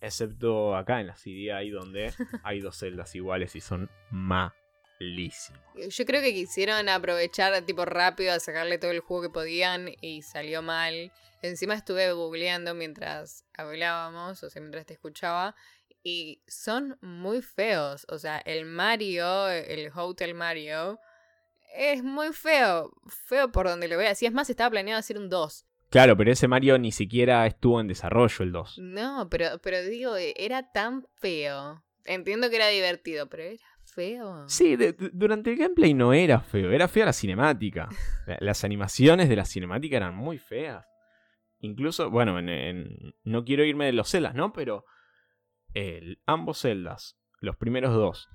Excepto acá en la CD hay donde <laughs> hay dos celdas iguales y son malísimos. Yo creo que quisieron aprovechar tipo rápido a sacarle todo el juego que podían y salió mal. Encima estuve googleando mientras hablábamos, o sea, mientras te escuchaba, y son muy feos. O sea, el Mario, el Hotel Mario, es muy feo. Feo por donde lo veas. Y es más, estaba planeado hacer un 2. Claro, pero ese Mario ni siquiera estuvo en desarrollo el 2. No, pero, pero digo, e, era tan feo. Entiendo que era divertido, pero era feo. Sí, durante el gameplay no era feo, era fea la cinemática. <laughs> Las animaciones de la cinemática eran muy feas. Incluso, bueno, no quiero irme de los celdas, ¿no? Pero ambos celdas, los primeros dos,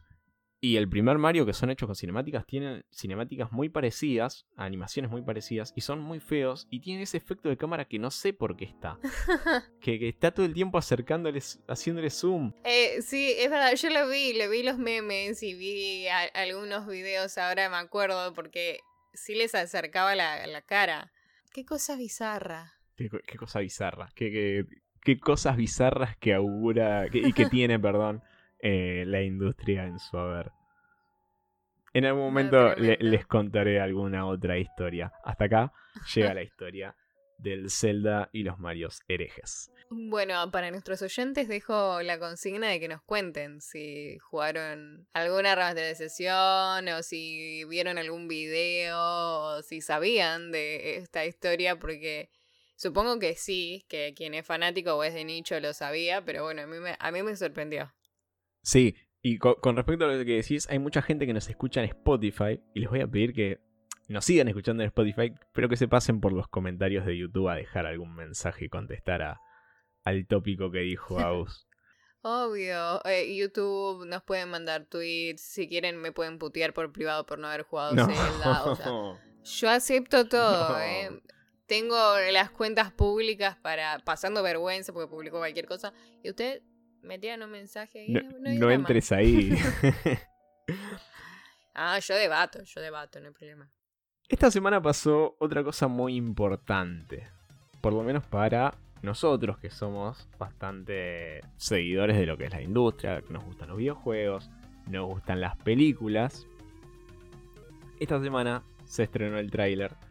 y el primer Mario que son hechos con cinemáticas tienen cinemáticas muy parecidas, animaciones muy parecidas y son muy feos y tienen ese efecto de cámara que no sé por qué está. <laughs> que, está todo el tiempo acercándoles, haciéndole zoom. Eh, sí, es verdad, yo lo vi, le vi los memes y vi algunos videos, ahora me acuerdo, porque sí les acercaba la, cara. Qué cosa bizarra. Qué, cosa bizarra. Que, qué cosas bizarras que augura y que <laughs> tiene, perdón, eh, la industria en su haber. En algún momento les contaré alguna otra historia. Hasta acá llega la historia del Zelda y los Marios herejes. Bueno, para nuestros oyentes dejo la consigna de que nos cuenten si jugaron alguna remasterización o si vieron algún video o si sabían de esta historia porque supongo que sí, que quien es fanático o es de nicho lo sabía, pero bueno, a mí me, a mí me sorprendió. Sí, y con respecto a lo que decís, hay mucha gente que nos escucha en Spotify y les voy a pedir que nos sigan escuchando en Spotify, pero que se pasen por los comentarios de YouTube a dejar algún mensaje y contestar a, al tópico que dijo <laughs> Aus. Obvio, eh, YouTube nos pueden mandar tweets, si quieren me pueden putear por privado por no haber jugado Zelda. <laughs> yo acepto todo, eh. Tengo las cuentas públicas para pasando vergüenza porque publico cualquier cosa. Y usted me tiran un mensaje y no, entres ahí. <laughs> ah, yo debato, yo debato, no hay problema. Esta semana pasó otra cosa muy importante. Por lo menos para nosotros que somos bastante seguidores de lo que es la industria, nos gustan los videojuegos, nos gustan las películas. Esta semana se estrenó el tráiler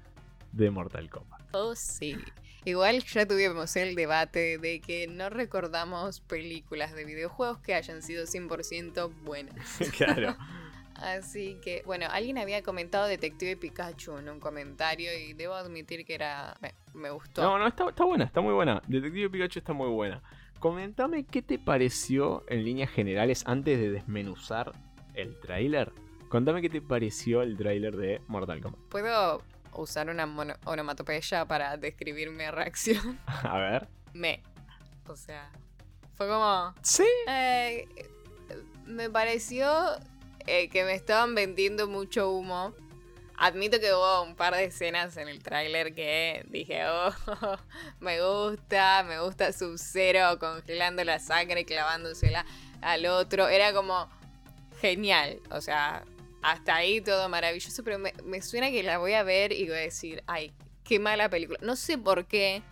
de Mortal Kombat. Oh, sí. Igual ya tuvimos el debate de que no recordamos películas de videojuegos que hayan sido 100% buenas. <laughs> claro. <laughs> Así que, bueno, alguien había comentado Detective Pikachu en un comentario y debo admitir que era. Me, gustó. No, no, está, está, buena, está muy buena. Detective Pikachu está muy buena. Comentame qué te pareció en líneas generales antes de desmenuzar el tráiler. Contame qué te pareció el tráiler de Mortal Kombat. ¿Puedo usar una onomatopeya para describir mi reacción? <laughs> A ver. Me. O sea, fue como. Sí. Eh, me pareció eh, que me estaban vendiendo mucho humo. Admito que hubo un par de escenas en el tráiler que dije, oh, <laughs> me gusta, me gusta Sub-Zero congelando la sangre y clavándosela al otro. Era como genial, o sea, hasta ahí todo maravilloso, pero me, me suena que la voy a ver y voy a decir, ay, qué mala película. No sé por qué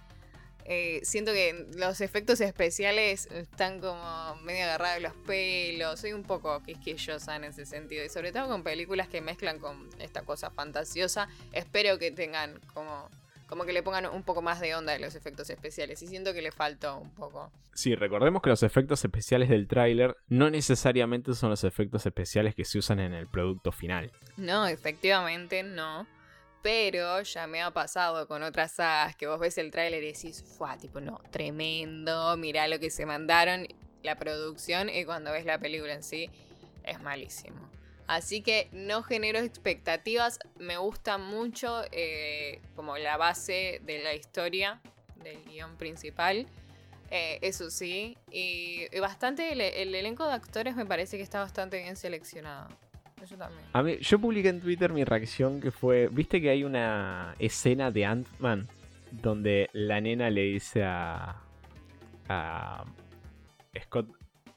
eh, siento que los efectos especiales están como medio agarrados los pelos. Soy un poco quisquillosa en ese sentido. Y sobre todo con películas que mezclan con esta cosa fantasiosa. Espero que tengan como. Como que le pongan un poco más de onda de los efectos especiales. Y siento que le faltó un poco. Sí, recordemos que los efectos especiales del tráiler no necesariamente son los efectos especiales que se usan en el producto final. No, efectivamente no. Pero ya me ha pasado con otras sagas que vos ves el tráiler y decís, fue tipo, no, tremendo, mirá lo que se mandaron, la producción, y cuando ves la película en sí, es malísimo. Así que no genero expectativas, me gusta mucho eh, como la base de la historia, del guion principal. Eh, eso sí, y, bastante el, elenco de actores me parece que está bastante bien seleccionado. Yo también. A mí, yo publiqué en Twitter mi reacción que fue, viste que hay una escena de Ant-Man donde la nena le dice a, a Scott,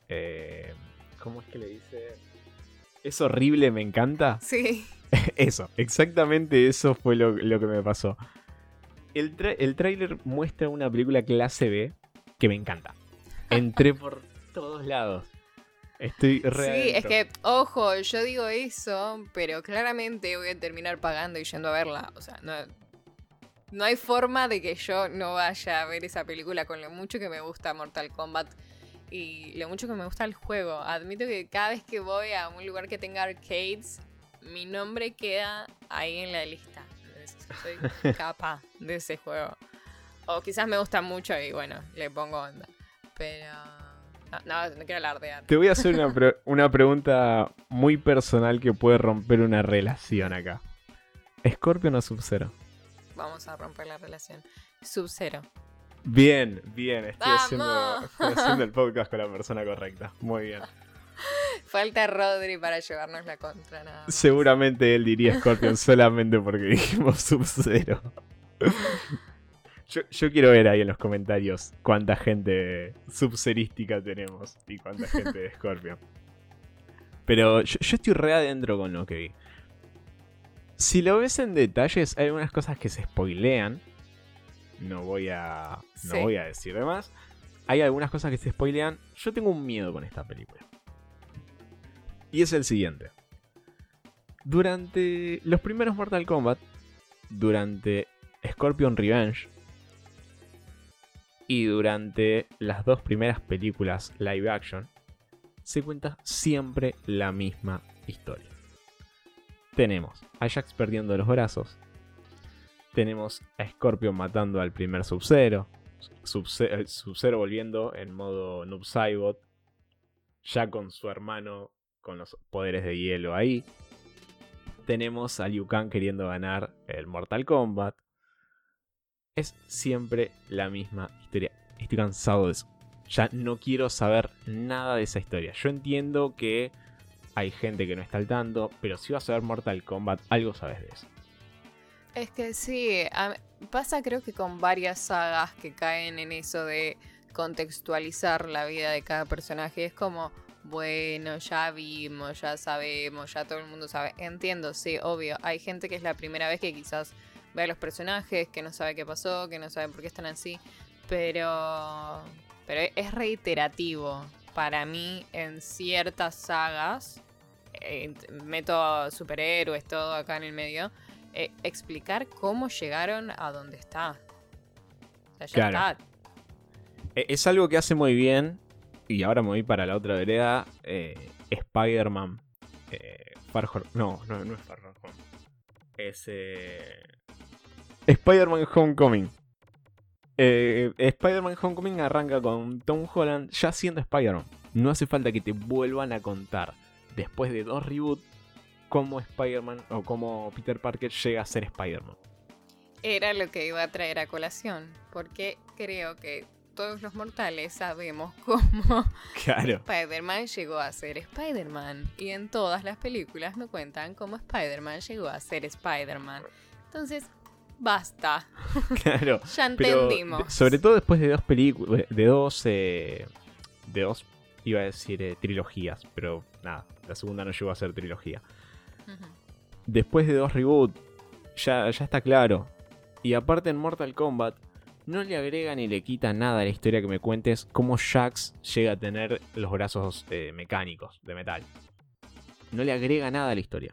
eh, ¿cómo es que le dice? Es horrible, me encanta. <laughs> Sí. eso, exactamente eso fue lo, que me pasó. El, el tráiler muestra una película clase B que me encanta. Entré por todos lados. Estoy re Sí, es que, ojo, yo digo eso, pero claramente voy a terminar pagando y yendo a verla. O sea, no, no hay forma de que yo no vaya a ver esa película con lo mucho que me gusta Mortal Kombat y lo mucho que me gusta el juego. Admito que cada vez que voy a un lugar que tenga arcades, mi nombre queda ahí en la lista. Soy <laughs> capa de ese juego. O quizás me gusta mucho y bueno, le pongo onda. Pero... No, no, quiero alardear. Te voy a hacer una, pregunta muy personal que puede romper una relación acá. ¿Scorpion o Sub-Zero? Vamos a romper la relación. Sub-Zero. Bien, bien. Estoy haciendo, estoy haciendo, el podcast con la persona correcta. Muy bien. <laughs> Falta Rodri para llevarnos la contra. Nada Seguramente él diría Scorpion <laughs> solamente porque dijimos Sub-Zero. <laughs> Yo, quiero ver ahí en los comentarios cuánta gente subserística tenemos y cuánta gente de Scorpion. Pero yo, estoy re adentro con lo que vi. Si lo ves en detalles, hay algunas cosas que se spoilean. No voy a, no voy a decir de más. hay algunas cosas que se spoilean. Yo tengo un miedo con esta película. Y es el siguiente. Durante los primeros Mortal Kombat, durante Scorpion Revenge y durante las dos primeras películas live action, se cuenta siempre la misma historia. Tenemos a Jax perdiendo los brazos. Tenemos a Scorpion matando al primer Sub-Zero. Sub-Zero volviendo en modo Noob Saibot. Ya con su hermano con los poderes de hielo ahí. Tenemos a Liu Kang queriendo ganar el Mortal Kombat. Es siempre la misma historia. Estoy cansado de eso. Ya no quiero saber nada de esa historia. Yo entiendo que hay gente que no está al tanto, pero si vas a ver Mortal Kombat, algo sabes de eso. Es que sí, pasa creo que con varias sagas que caen en eso de contextualizar la vida de cada personaje. Es como, bueno, ya vimos, ya sabemos, ya todo el mundo sabe. Entiendo, sí, obvio. Hay gente que es la primera vez que quizás ve a los personajes, que no sabe qué pasó, que no sabe por qué están así. Pero, pero es reiterativo para mí en ciertas sagas. Eh, meto superhéroes, todo acá en el medio eh, explicar cómo llegaron a donde está. O sea, ya está. E, es algo que hace muy bien, y ahora me voy para la otra vereda, eh, Spider-Man. Eh, no, no, no es Far Home. Es Spider-Man Homecoming. Spider-Man Homecoming arranca con Tom Holland ya siendo Spider-Man. No hace falta que te vuelvan a contar después de dos reboots cómo Spider-Man o cómo Peter Parker llega a ser Spider-Man. Era lo que iba a traer a colación, porque creo que todos los mortales sabemos <laughs> cómo Spider-Man llegó a ser Spider-Man. Y en todas las películas me cuentan cómo Spider-Man llegó a ser Spider-Man. Entonces, basta. <laughs> Claro. <laughs> ya entendimos. sobre todo después de dos películas, de dos, eh, de dos, iba a decir eh, trilogías, pero nada, la segunda no llegó a ser trilogía después de dos reboots, ya, ya está claro. Y aparte en Mortal Kombat, no le agrega ni le quita nada a la historia que me cuentes cómo Jax llega a tener los brazos eh, mecánicos de metal. No le agrega nada a la historia.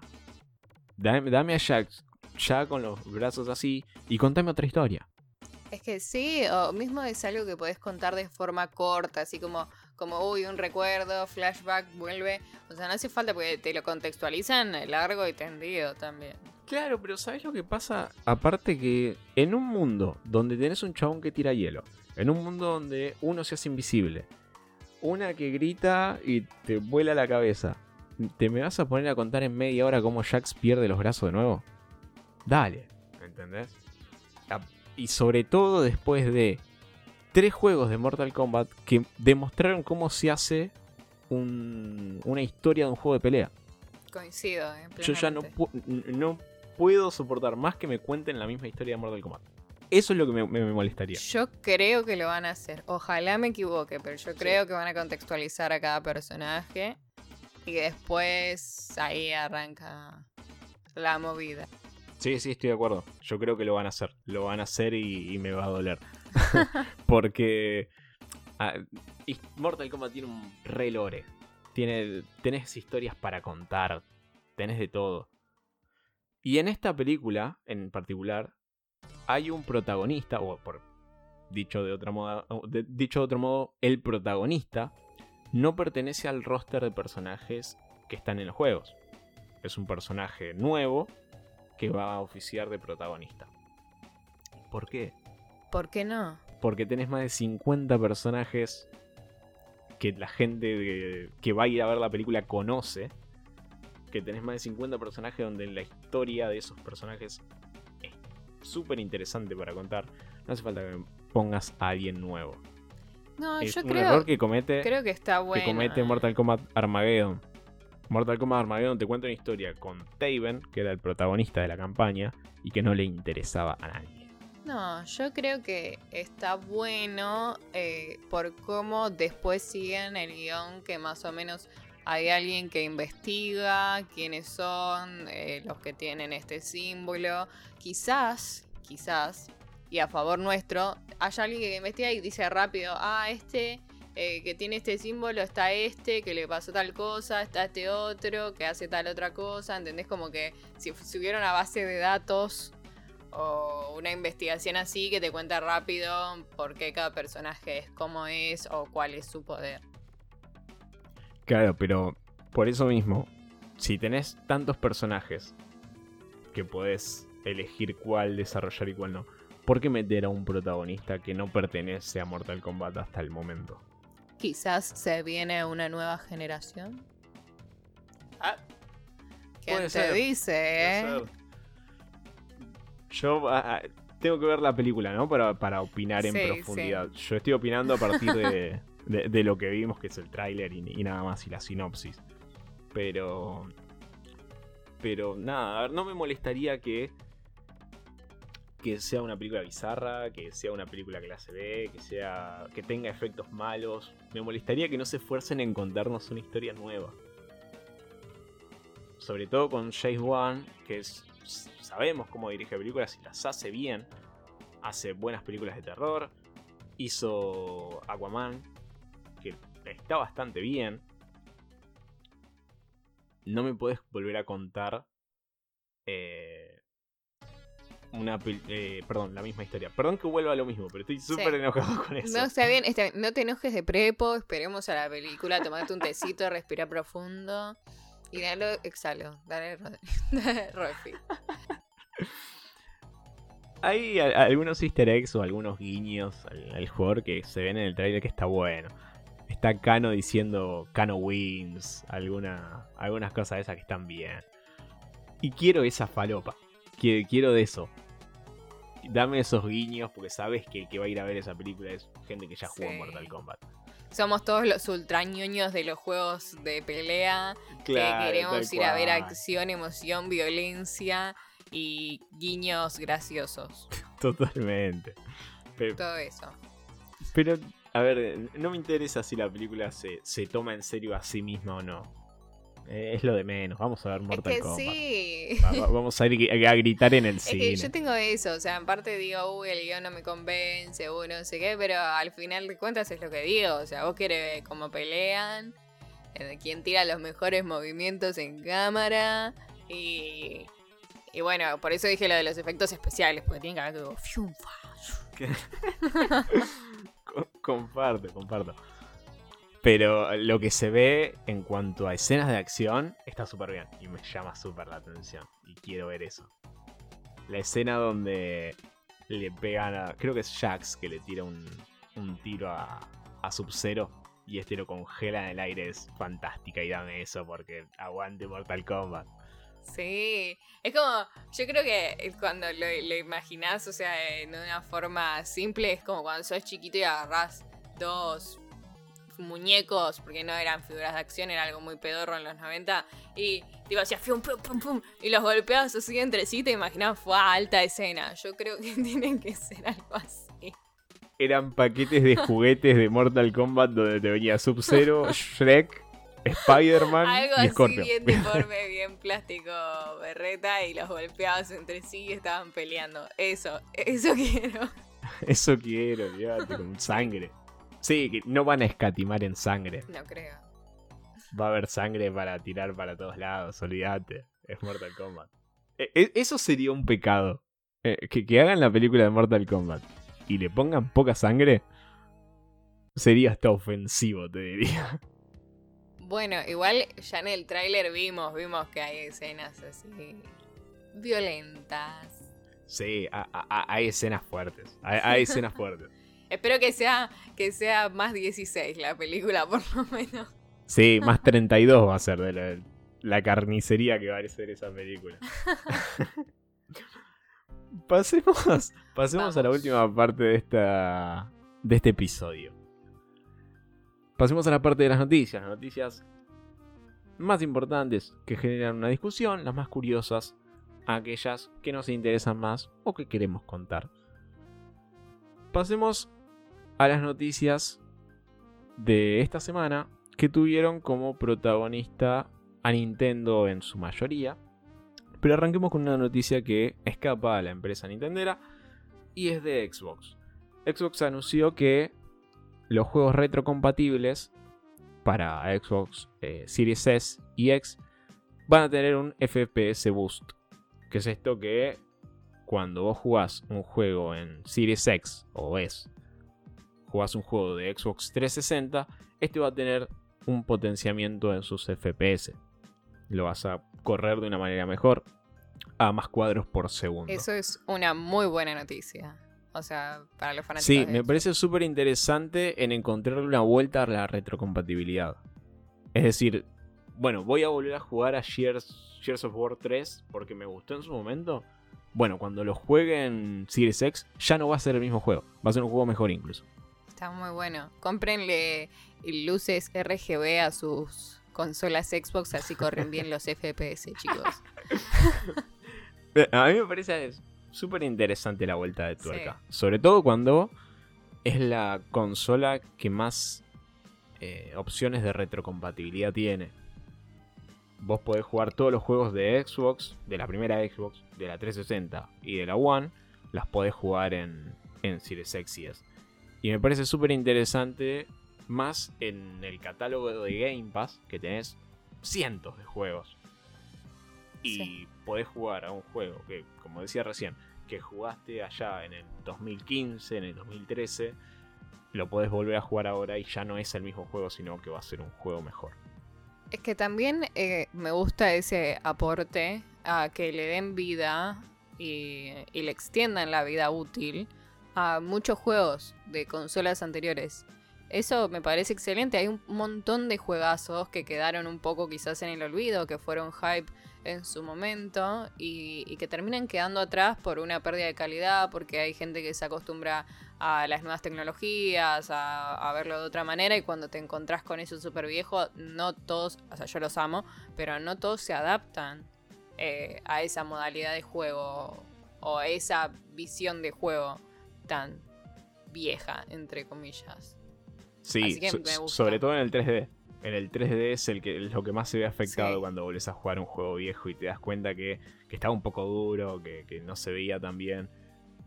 Dame, a Jax ya con los brazos así y contame otra historia. Es que sí, o mismo es algo que podés contar de forma corta, así como como, uy, un recuerdo, flashback, vuelve. O sea, no hace falta porque te lo contextualizan largo y tendido también. Claro, pero ¿sabes lo que pasa? Aparte que en un mundo donde tenés un chabón que tira hielo, en un mundo donde uno se hace invisible, una que grita y te vuela la cabeza, ¿te me vas a poner a contar en media hora cómo Jax pierde los brazos de nuevo? Dale, ¿entendés? Y sobre todo después de tres juegos de Mortal Kombat que demostraron cómo se hace una historia de un juego de pelea. Coincido, eh, Yo ya no, no puedo soportar más que me cuenten la misma historia de Mortal Kombat. Eso es lo que me, molestaría. Yo creo que lo van a hacer. Ojalá me equivoque, pero yo creo que van a contextualizar a cada personaje y después ahí arranca la movida. Sí, sí, estoy de acuerdo. Yo creo que lo van a hacer. Lo van a hacer y me va a doler. <laughs> Porque ah, Mortal Kombat tiene un re lore. Tiene, historias para contar. Tenés de todo. Y en esta película, en particular, hay un protagonista, o por dicho de, otra moda, dicho de otro modo, el protagonista no pertenece al roster de personajes que están en los juegos. Es un personaje nuevo que va a oficiar de protagonista. ¿Por qué? ¿Por qué no? Porque tenés más de 50 personajes que la gente que va a ir a ver la película conoce. Que tenés más de 50 personajes donde la historia de esos personajes es súper interesante para contar. No hace falta que pongas a alguien nuevo. No, es un creo, error que comete, creo que está bueno. Que comete Mortal Kombat Armageddon. Mortal Kombat Armageddon te cuenta una historia con Taven, que era el protagonista de la campaña, y que no le interesaba a nadie. No, yo creo que está bueno eh, por cómo después siguen el guion que más o menos hay alguien que investiga quiénes son eh, los que tienen este símbolo. Quizás, quizás y a favor nuestro, haya alguien que investiga y dice rápido, ah, este eh, que tiene este símbolo, está este, que le pasó tal cosa, está este otro, que hace tal otra cosa, ¿entendés? Como que si, hubiera una base de datos o una investigación así que te cuenta rápido por qué cada personaje es como es o cuál es su poder. Claro, pero por eso mismo, si tenés tantos personajes que podés elegir cuál desarrollar y cuál no, ¿por qué meter a un protagonista que no pertenece a Mortal Kombat hasta el momento? Quizás se viene una nueva generación. Ah, ¿Quién te dice, eh? Yo ah, ah, tengo que ver la película, ¿no? Para, para opinar en profundidad. Yo estoy opinando a partir <laughs> de, lo que vimos, que es el tráiler y, y, nada más, y la sinopsis. Pero... Pero nada, a ver, no me molestaría que que sea una película bizarra, que sea una película que la se ve, que sea que tenga efectos malos. Me molestaría que no se esfuercen en contarnos una historia nueva. Sobre todo con James Wan, que sabemos cómo dirige películas y las hace bien. Hace buenas películas de terror. Hizo Aquaman, que está bastante bien. No me puedes volver a contar eh, una eh, perdón, la misma historia. Perdón que vuelva a lo mismo, pero estoy súper enojado con eso. No, está bien, no te enojes de prepo, esperemos a la película, tomate un tecito, <laughs> respira profundo y dale, exhalo, dale, Rolfi. <laughs> Hay algunos easter eggs o algunos guiños al, jugador que se ven en el trailer que está bueno. Está Kano diciendo Kano wins, alguna, algunas cosas de esas que están bien. Y quiero esa falopa. Quiero de eso dame esos guiños porque sabes que el que va a ir a ver esa película es gente que ya jugó en Mortal Kombat. Somos todos los ultrañoños de los juegos de pelea que queremos ir a ver acción, emoción, violencia y guiños graciosos. <laughs> Totalmente. Todo eso. Pero, a ver, no me interesa si la película se, se toma en serio a sí misma o no. Es lo de menos. Vamos a ver Mortal es que Sí. vamos a ir a, gritar en el cine. yo tengo eso, o sea, en parte digo, uy, el guion no me convence, uy, no sé qué, pero al final de cuentas es lo que digo. O sea, vos querés ver cómo pelean, eh, quién tira los mejores movimientos en cámara y. Y bueno, por eso dije lo de los efectos especiales, porque tiene que haber <laughs> como. comparto, comparto. Pero lo que se ve en cuanto a escenas de acción está súper bien y me llama súper la atención. Y quiero ver eso. La escena donde le pegan a. Creo que es Jax que le tira un, tiro a, a Sub-Zero y este lo congela en el aire es fantástica. Y dame eso porque aguante Mortal Kombat. Sí, es como, yo creo que cuando lo, lo imaginás, o sea, en una forma simple, es como cuando sos chiquito y agarrás dos muñecos, porque no eran figuras de acción, era algo muy pedorro en los 90. Y digo, hacía pum, pum, pum, y los golpeabas así entre sí, te imaginabas, fue alta escena. Yo creo que <laughs> tienen que ser algo así. Eran paquetes de juguetes de Mortal Kombat donde te venía Sub-Zero, Shrek, Spider-Man y Scorpion. Algo así bien deforme, bien plástico, berreta, y los golpeabas entre sí y estaban peleando. Eso, eso <laughs> quiero. Eso quiero, fíjate, con sangre. Sí, que no van a escatimar en sangre. No creo. Va a haber sangre para tirar para todos lados, olvídate. Es Mortal Kombat. E, e, eso sería un pecado. Eh, que, hagan la película de Mortal Kombat y le pongan poca sangre sería hasta ofensivo, te diría. Bueno, igual ya en el tráiler vimos, vimos que hay escenas así violentas. Sí, hay escenas fuertes. hay <laughs> escenas fuertes. Espero que sea, que sea más 16 la película, <laughs> por lo menos. Sí, más 32 va a ser de la, carnicería que va a ser esa película. <laughs> pasemos pasemos a la última parte de, esta, de este episodio. Pasemos a la parte de las noticias. Las noticias más importantes que generan una discusión, las más curiosas, aquellas que nos interesan más o que queremos contar. Pasemos a las noticias de esta semana que tuvieron como protagonista a Nintendo en su mayoría. Pero arranquemos con una noticia que escapa a la empresa Nintendera y es de Xbox. Xbox anunció que los juegos retrocompatibles para Xbox eh, Series S y X van a tener un FPS Boost. Que es esto que cuando vos jugás un juego en Series X o S, jugás un juego de Xbox 360, este va a tener un potenciamiento en sus FPS. Lo vas a correr de una manera mejor a más cuadros por segundo. Eso es una muy buena noticia. O sea, para los fanáticos. Sí, me parece súper interesante en encontrarle una vuelta a la retrocompatibilidad. Es decir, bueno, voy a volver a jugar a Gears, Gears of War 3 porque me gustó en su momento. Bueno, cuando lo juegue en Series X, ya no va a ser el mismo juego. Va a ser un juego mejor incluso. Está muy bueno. Cómprenle luces RGB a sus consolas Xbox, así corren bien los <laughs> FPS, chicos. A mí me parece súper interesante la vuelta de tuerca. Sobre todo cuando es la consola que más eh, opciones de retrocompatibilidad tiene. Vos podés jugar todos los juegos de Xbox, de la primera Xbox, de la 360 y de la One, las podés jugar en, en Series X y S. Y me parece súper interesante, más en el catálogo de Game Pass, que tenés cientos de juegos. Y Sí. podés jugar a un juego que, como decía recién, que jugaste allá en el 2015, en el 2013, lo podés volver a jugar ahora y ya no es el mismo juego, sino que va a ser un juego mejor. Es que también eh, me gusta ese aporte a que le den vida y, y le extiendan la vida útil a muchos juegos de consolas anteriores. Eso me parece excelente. Hay un montón de juegazos que quedaron un poco quizás en el olvido, que fueron hype en su momento y, que terminan quedando atrás por una pérdida de calidad, porque hay gente que se acostumbra a las nuevas tecnologías, a, a verlo de otra manera y cuando te encontrás con eso súper viejo, no todos, o sea, yo los amo, pero no todos se adaptan eh, a esa modalidad de juego o a esa visión de juego tan vieja, entre comillas. Sí, so- me gusta. sobre todo en el 3D. En el 3D es el que, es lo que más se ve afectado Sí. cuando volvés a jugar un juego viejo y te das cuenta que, que estaba un poco duro, que, que no se veía tan bien.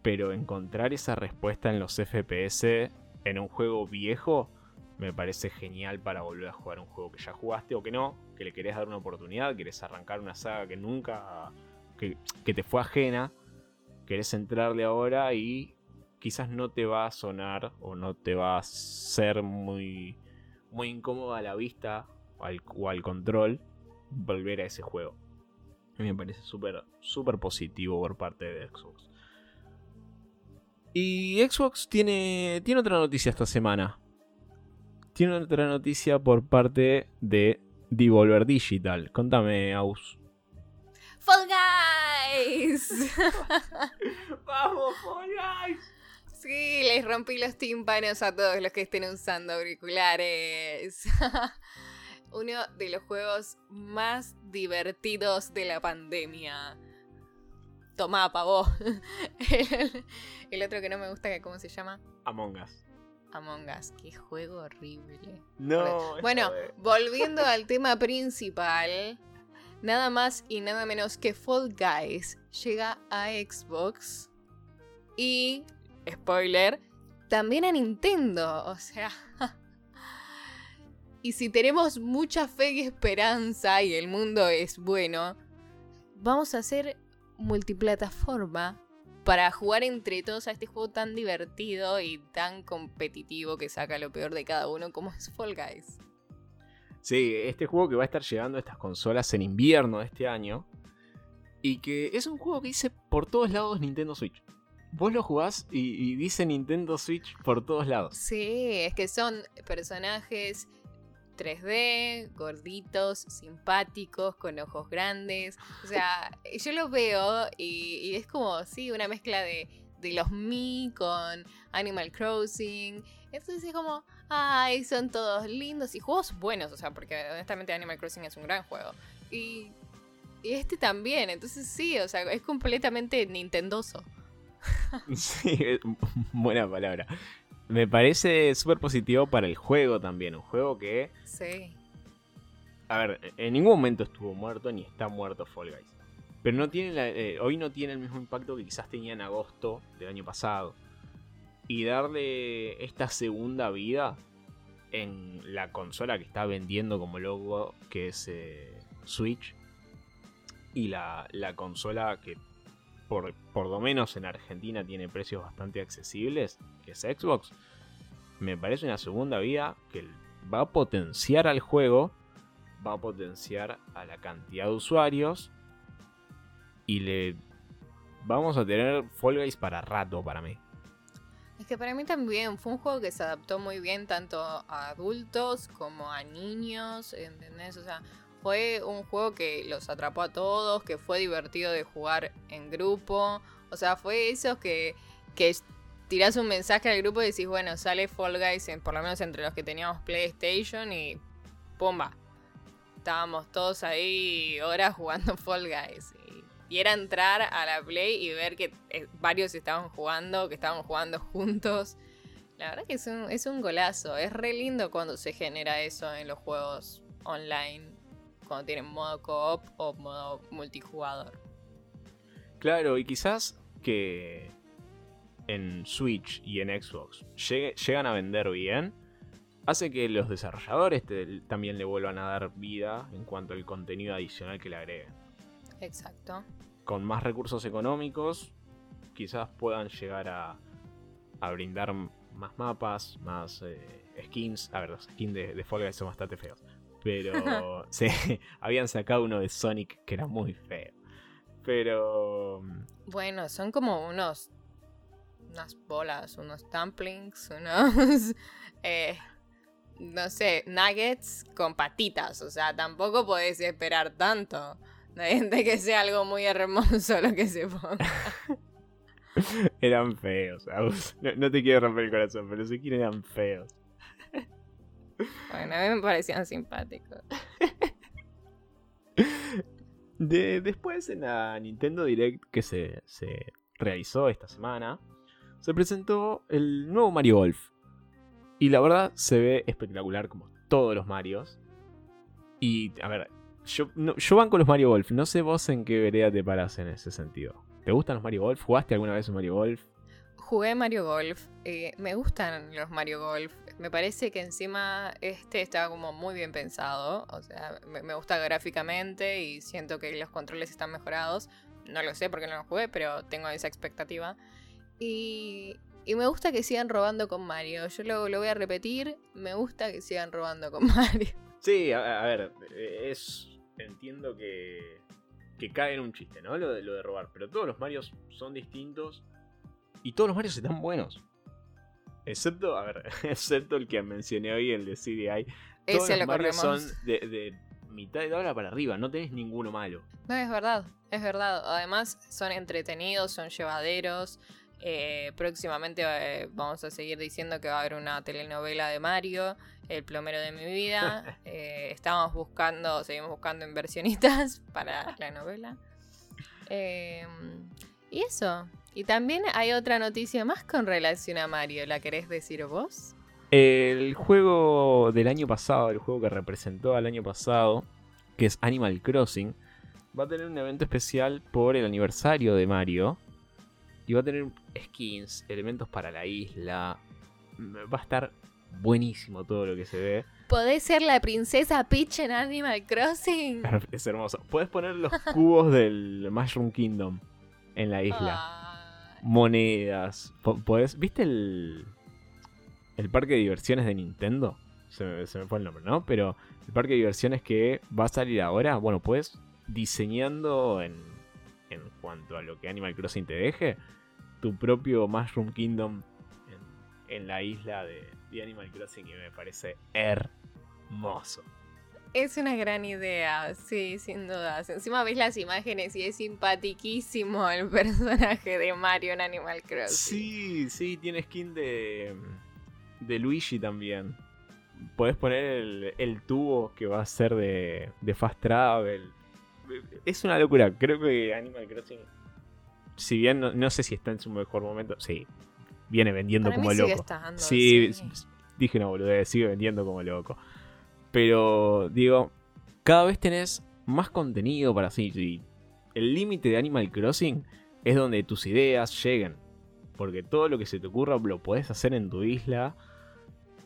Pero encontrar esa respuesta en los FPS en un juego viejo me parece genial para volver a jugar un juego que ya jugaste o que no, que le querés dar una oportunidad, querés arrancar una saga que nunca, que, que te fue ajena, querés entrarle ahora y quizás no te va a sonar o no te va a ser muy, muy incómodo a la vista o al, o al control volver a ese juego. A mí me parece súper súper positivo por parte de Xbox. Y Xbox tiene, tiene otra noticia esta semana. Tiene otra noticia por parte de Devolver Digital. Contame, Aus. ¡Fall Guys! <laughs> <laughs> ¡Vamos, Fall Guys! Sí, les rompí los tímpanos a todos los que estén usando auriculares. <laughs> Uno de los juegos más divertidos de la pandemia. Tomá, pavó. <laughs> El, el otro que no me gusta, que ¿cómo se llama? Among Us. Among Us. Qué juego horrible. No. Bueno, volviendo al <laughs> tema principal, nada más y nada menos que Fall Guys llega a Xbox y, spoiler, también a Nintendo. O sea, <laughs> y si tenemos mucha fe y esperanza y el mundo es bueno, vamos a hacer multiplataforma para jugar entre todos a este juego tan divertido y tan competitivo que saca lo peor de cada uno como es Fall Guys. Sí, este juego que va a estar llegando a estas consolas en invierno de este año. Y que es un juego que dice por todos lados Nintendo Switch. Vos lo jugás y, y dice Nintendo Switch por todos lados. Sí, es que son personajes 3D, gorditos, simpáticos, con ojos grandes. O sea, <laughs> yo los veo y, y es como, sí, una mezcla de, de los Mi con Animal Crossing. Entonces es como, ay, son todos lindos y juegos buenos, o sea, porque honestamente Animal Crossing es un gran juego. Y, y este también, entonces sí, o sea, es completamente nintendoso. <laughs> Sí, es buena palabra. Me parece súper positivo para el juego también. Un juego que, Sí. a ver, en ningún momento estuvo muerto ni está muerto Fall Guys. Pero no tiene eh, hoy no tiene el mismo impacto que quizás tenía en agosto del año pasado. Y darle esta segunda vida en la consola que está vendiendo como logo, que es eh, Switch. Y la, la, consola que por, por lo menos en Argentina tiene precios bastante accesibles, que es Xbox. Me parece una segunda vida que va a potenciar al juego, va a potenciar a la cantidad de usuarios y le vamos a tener Fall Guys para rato para mí. Es que para mí también fue un juego que se adaptó muy bien tanto a adultos como a niños, ¿entendés? O sea, fue un juego que los atrapó a todos, que fue divertido de jugar en grupo. O sea, fue eso que, que tirás un mensaje al grupo y decís, bueno, sale Fall Guys, por lo menos entre los que teníamos PlayStation y ¡pumba! Estábamos todos ahí horas jugando <laughs> Fall Guys. Y era entrar a la Play y ver que eh, varios estaban jugando, que estaban jugando juntos. La verdad que es un, es un golazo. Es re lindo cuando se genera eso en los juegos online. Cuando tienen modo co-op o modo multijugador. Claro, y quizás que en Switch y en Xbox llegan a vender bien, hace que los desarrolladores también le vuelvan a dar vida en cuanto al contenido adicional que le agreguen. Exacto. Con más recursos económicos, quizás puedan llegar a, brindar más mapas, más eh, skins. A ver, los skins de, de Fall Guys son bastante feos. Pero <laughs> sí, <laughs> habían sacado uno de Sonic que era muy feo. Pero. Bueno, son como unos. Unas bolas, unos dumplings, unos. <laughs> Eh, no sé, nuggets con patitas. O sea, tampoco podés esperar tanto. De que sea algo muy hermoso lo que se ponga. eran feos, no, te quiero romper el corazón, pero sí que eran feos. Bueno, a mí me parecían simpáticos. <laughs> De, después en la Nintendo Direct que se, se realizó esta semana, se presentó el nuevo Mario Golf. Y la verdad se ve espectacular como todos los Marios. Y, a ver, yo, no, yo van con los Mario Golf. No sé vos en qué vereda te paras en ese sentido. ¿Te gustan los Mario Golf? ¿Jugaste alguna vez un Mario Golf? Jugué Mario Golf. Eh, me gustan los Mario Golf. Me parece que encima este está como muy bien pensado. O sea, me, gusta gráficamente y siento que los controles están mejorados. No lo sé porque no lo jugué, pero tengo esa expectativa. Y, y me gusta que sigan robando con Mario. Yo lo, lo voy a repetir. Me gusta que sigan robando con <laughs> Mario. Sí, a, ver, es. Entiendo que. que cae en un chiste, ¿no? Lo de, lo de robar. Pero todos los Marios son distintos. Y todos los Marios están buenos. Excepto, a ver, <laughs> excepto el que mencioné hoy, el de CDI. Todos los Marios son de, mitad de hora para arriba, no tenés ninguno malo. No, es verdad, es verdad. Además, son entretenidos, son llevaderos. Eh, próximamente eh, vamos a seguir diciendo que va a haber una telenovela de Mario, El plomero de mi vida. <laughs> Eh, estamos buscando, seguimos buscando inversionistas <laughs> para la novela. y eso. Y también hay otra noticia más con relación a Mario. ¿La querés decir vos? El juego del año pasado, el juego que representó al año pasado, que es Animal Crossing, va a tener un evento especial por el aniversario de Mario y va a tener skins, elementos para la isla. Va a estar buenísimo todo lo que se ve. ¿Podés ser la princesa Peach en Animal Crossing? <laughs> Es hermoso. Puedes poner los cubos del Mushroom Kingdom en la isla. Monedas. Podés, ¿Viste el, el parque de diversiones de Nintendo? Se me, fue el nombre, ¿no? Pero el parque de diversiones que va a salir ahora, bueno, puedes diseñando en, en cuanto a lo que Animal Crossing te deje, tu propio Mushroom Kingdom en, la isla de, Animal Crossing y me parece hermoso. Es una gran idea, sí, sin dudas. Encima ves las imágenes y es simpatiquísimo el <laughs> personaje de Mario en Animal Crossing. Sí, sí, tiene skin de, de Luigi también. Podés poner el, tubo que va a ser de, de Fast Travel. Es una locura. Creo que Animal Crossing si bien no, sé si está en su mejor momento, sí, viene vendiendo como loco. sí, dije una boludez, sigue vendiendo como loco. Pero digo, cada vez tenés más contenido para sí. el límite de Animal Crossing es donde tus ideas lleguen. Porque todo lo que se te ocurra lo puedes hacer en tu isla.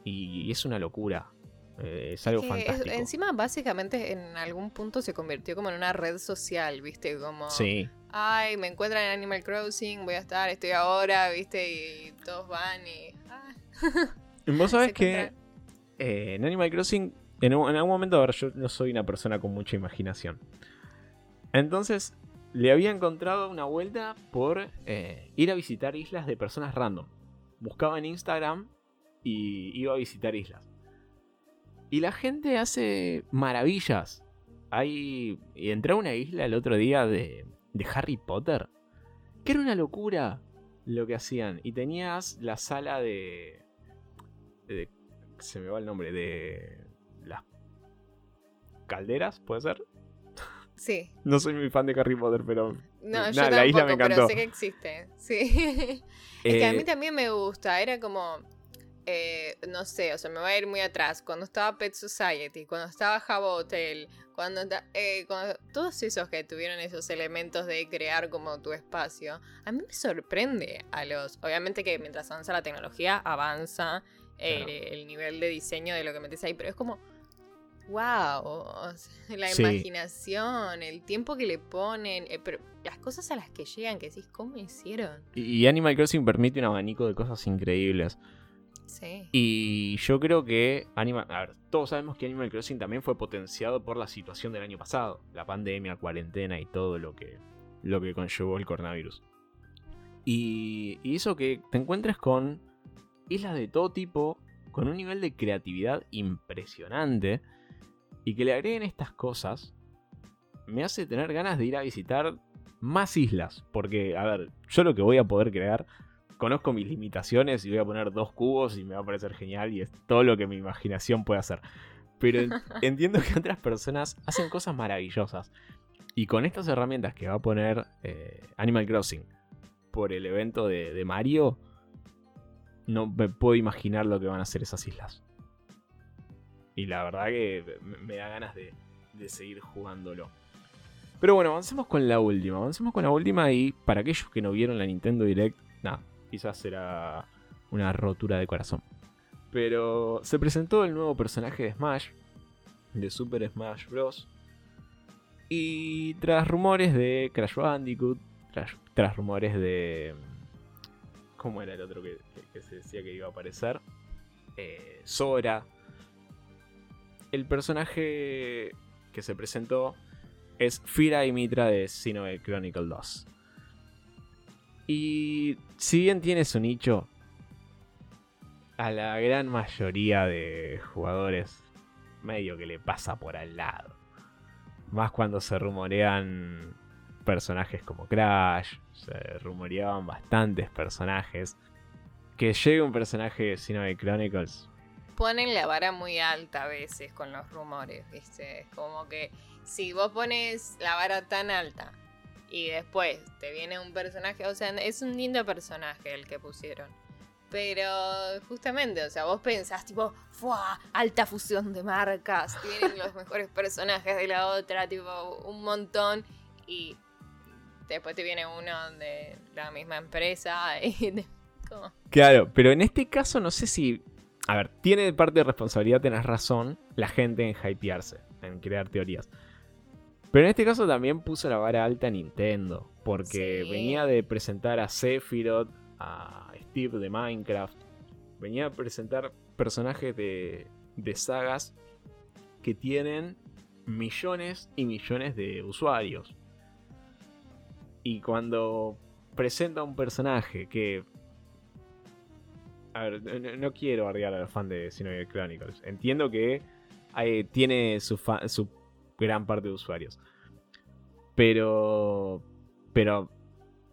Y es una locura. Eh, es algo fantástico. encima, básicamente, en algún punto se convirtió como en una red social, ¿viste? Como. Sí. Ay, me encuentran en Animal Crossing, voy a estar, estoy ahora, ¿viste? Y todos van y. Ah. Vos <laughs> sabés que eh, en Animal Crossing, en, algún momento, a ver, yo no soy una persona con mucha imaginación. Entonces, le había encontrado una vuelta por eh, ir a visitar islas de personas random. Buscaba en Instagram y iba a visitar islas. Y la gente hace maravillas. Hay. Y entré a una isla el otro día de, de Harry Potter. Que era una locura lo que hacían. Y tenías la sala de. de se me va el nombre. De. Calderas, ¿puede ser? Sí. No soy muy fan de Harry Potter, pero. No, yo la isla me encantó. Pero sé que existe. Sí. <laughs> es que a mí eh, también me gusta. Era como eh, no sé, o sea, me voy a ir muy atrás. Cuando estaba Pet Society, cuando estaba Java Hotel, eh, cuando, todos esos que tuvieron esos elementos de crear como tu espacio, a mí me sorprende a los. Obviamente que mientras avanza la tecnología, avanza el, nivel de diseño de lo que metes ahí, pero es como. ¡Wow! <laughs> la imaginación, el tiempo que le ponen, eh, pero las cosas a las que llegan, que decís, ¿cómo hicieron? Y Animal Crossing permite un abanico de cosas increíbles. Y yo creo que Animal. A ver, todos sabemos que Animal Crossing también fue potenciado por la situación del año pasado. La pandemia, cuarentena y todo lo que, lo que conllevó el coronavirus. Y, y hizo que te encuentres con islas de todo tipo, con un nivel de creatividad impresionante. Y que le agreguen estas cosas me hace tener ganas de ir a visitar más islas. Porque, a ver, yo lo que voy a poder crear conozco mis limitaciones y voy a poner dos cubos y me va a parecer genial y es todo lo que mi imaginación puede hacer. Pero <laughs> entiendo que otras personas hacen cosas maravillosas. Y con estas herramientas que va a poner eh, Animal Crossing por el evento de, Mario, no me puedo imaginar lo que van a hacer esas islas. Y la verdad que me da ganas de, de seguir jugándolo. Pero bueno, avancemos con la última. Avancemos con la última y para aquellos que no vieron la Nintendo Direct, nada, quizás será una rotura de corazón. Pero se presentó el nuevo personaje de Smash, de Super Smash Bros. Y tras rumores de Crash Bandicoot, tras, rumores de... ¿Cómo era el otro que, se decía que iba a aparecer? Eh, Sora. El personaje que se presentó es Fira y Mitra de Xenoblade Chronicle 2. Y si bien tiene su nicho, a la gran mayoría de jugadores medio que le pasa por al lado. Más cuando se rumorean personajes como Crash, se rumoreaban bastantes personajes. Que llegue un personaje de Xenoblade Chronicles. Ponen la vara muy alta a veces con los rumores, ¿viste? Como que si vos pones la vara tan alta y después te viene un personaje, o sea, es un lindo personaje el que pusieron. Pero justamente, o sea, vos pensás tipo, ¡fua! Alta fusión de marcas, <laughs> tienen los mejores personajes de la otra, tipo, un montón. Y después te viene uno de la misma empresa <laughs> y... Claro, pero en este caso no sé si... A ver, tiene parte de responsabilidad, tenés razón, la gente en hypearse, en crear teorías. Pero en este caso también puso la vara alta Nintendo. Porque venía de presentar a Sephiroth, a Steve de Minecraft. Venía a presentar personajes de, de sagas que tienen millones y millones de usuarios. Y cuando presenta un personaje que. A ver, no, quiero bardear a los fans de Xenoblade Chronicles. Entiendo que tiene su, su gran parte de usuarios. Pero. Pero.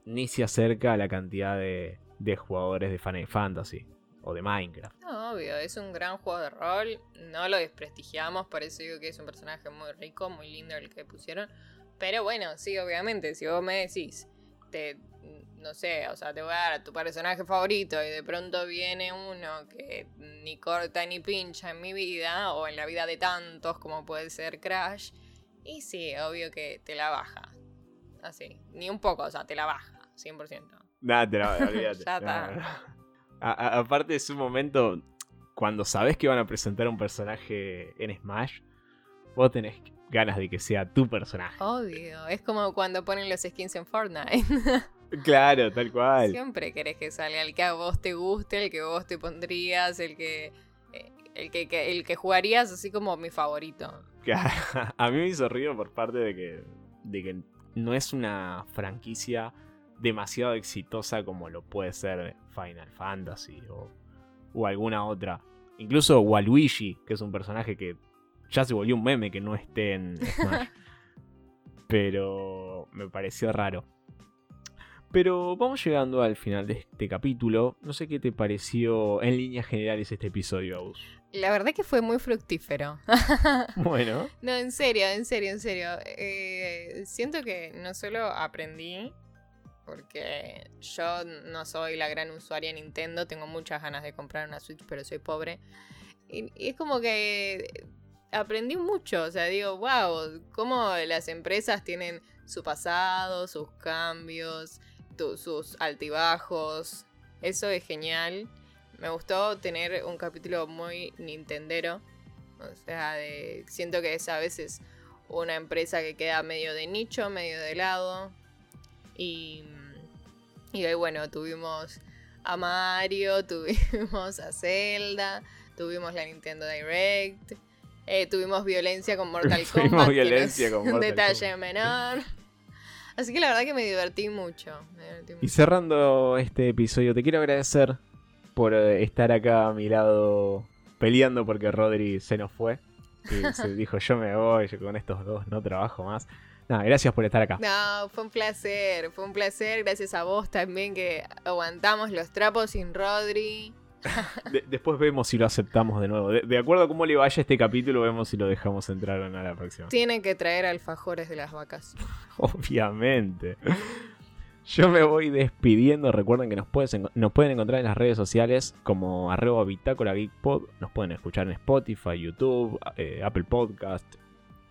Ni se acerca a la cantidad de, de jugadores de Final Fantasy o de Minecraft. No, obvio, es un gran juego de rol, no lo desprestigiamos, por eso digo que es un personaje muy rico, muy lindo el que pusieron. Pero bueno, sí, obviamente, si vos me decís, te, no sé, o sea, te voy a dar a tu personaje favorito y de pronto viene uno que ni corta ni pincha en mi vida o en la vida de tantos como puede ser Crash, y sí, obvio que te la baja. Así. Ni un poco, o sea, te la baja, 100%. Nada, te la <laughs> olvídate. Ya No, está. no. A- a- aparte es un momento cuando sabes que van a presentar un personaje en Smash, vos tenés ganas de que sea tu personaje. Obvio. Es como cuando ponen los skins en Fortnite. <laughs> Claro, tal cual. Siempre querés que salga el que a vos te guste, el que vos te pondrías, el que. eh, El que, que- el que jugarías así como mi favorito. <laughs> A mí me hizo ruido por parte de que, de que no es una franquicia demasiado exitosa como lo puede ser Final Fantasy o, o alguna otra. Incluso Waluigi, que es un personaje que ya se volvió un meme que no esté en <laughs> Smash. Pero me pareció raro. Pero vamos llegando al final de este capítulo. No sé qué te pareció en líneas generales este episodio, Agus. La verdad que fue muy fructífero. <laughs> Bueno, No, en serio, en serio, en serio. Eh, siento que no solo aprendí, porque yo no soy la gran usuaria de Nintendo, tengo muchas ganas de comprar una Switch, pero soy pobre. Y, y es como que aprendí mucho, o sea, digo, wow, cómo las empresas tienen su pasado, sus cambios, sus altibajos. Eso es genial. Me gustó tener un capítulo muy nintendero. O sea, de, siento que es a veces una empresa que queda medio de nicho, medio de lado. Y, y bueno, tuvimos a Mario, <laughs> tuvimos a Zelda, tuvimos la Nintendo Direct, eh, tuvimos violencia con <laughs> Mortal Tuvimos Kombat, que no violencia es con Mortal detalle menor. Así que la verdad que me divertí mucho. me divertí Y cerrando este episodio, te quiero agradecer por eh, estar acá a mi lado peleando porque Rodri se nos fue. Y <laughs> se dijo, yo me voy, yo con estos dos no trabajo más. Nada, gracias por estar acá. No, fue un placer, fue un placer. Gracias a vos también que aguantamos los trapos sin Rodri. De- después vemos si lo aceptamos de nuevo. De, de acuerdo a cómo le vaya este capítulo, vemos si lo dejamos entrar o no a la próxima. Tienen que traer alfajores de las vacas. <laughs> Obviamente. Yo me voy despidiendo. Recuerden que nos, puedes nos pueden encontrar en las redes sociales como arroba bitácora geekpod. Nos pueden escuchar en Spotify, YouTube, eh, Apple Podcast.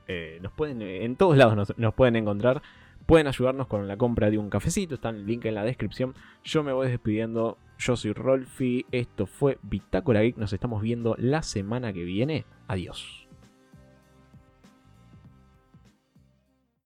Eh, nos pueden, en todos lados nos, nos pueden encontrar. Pueden ayudarnos con la compra de un cafecito. Está el link en la descripción. Yo me voy despidiendo. Yo soy Rolfi. Esto fue Bitácora Geek. Nos estamos viendo la semana que viene. Adiós.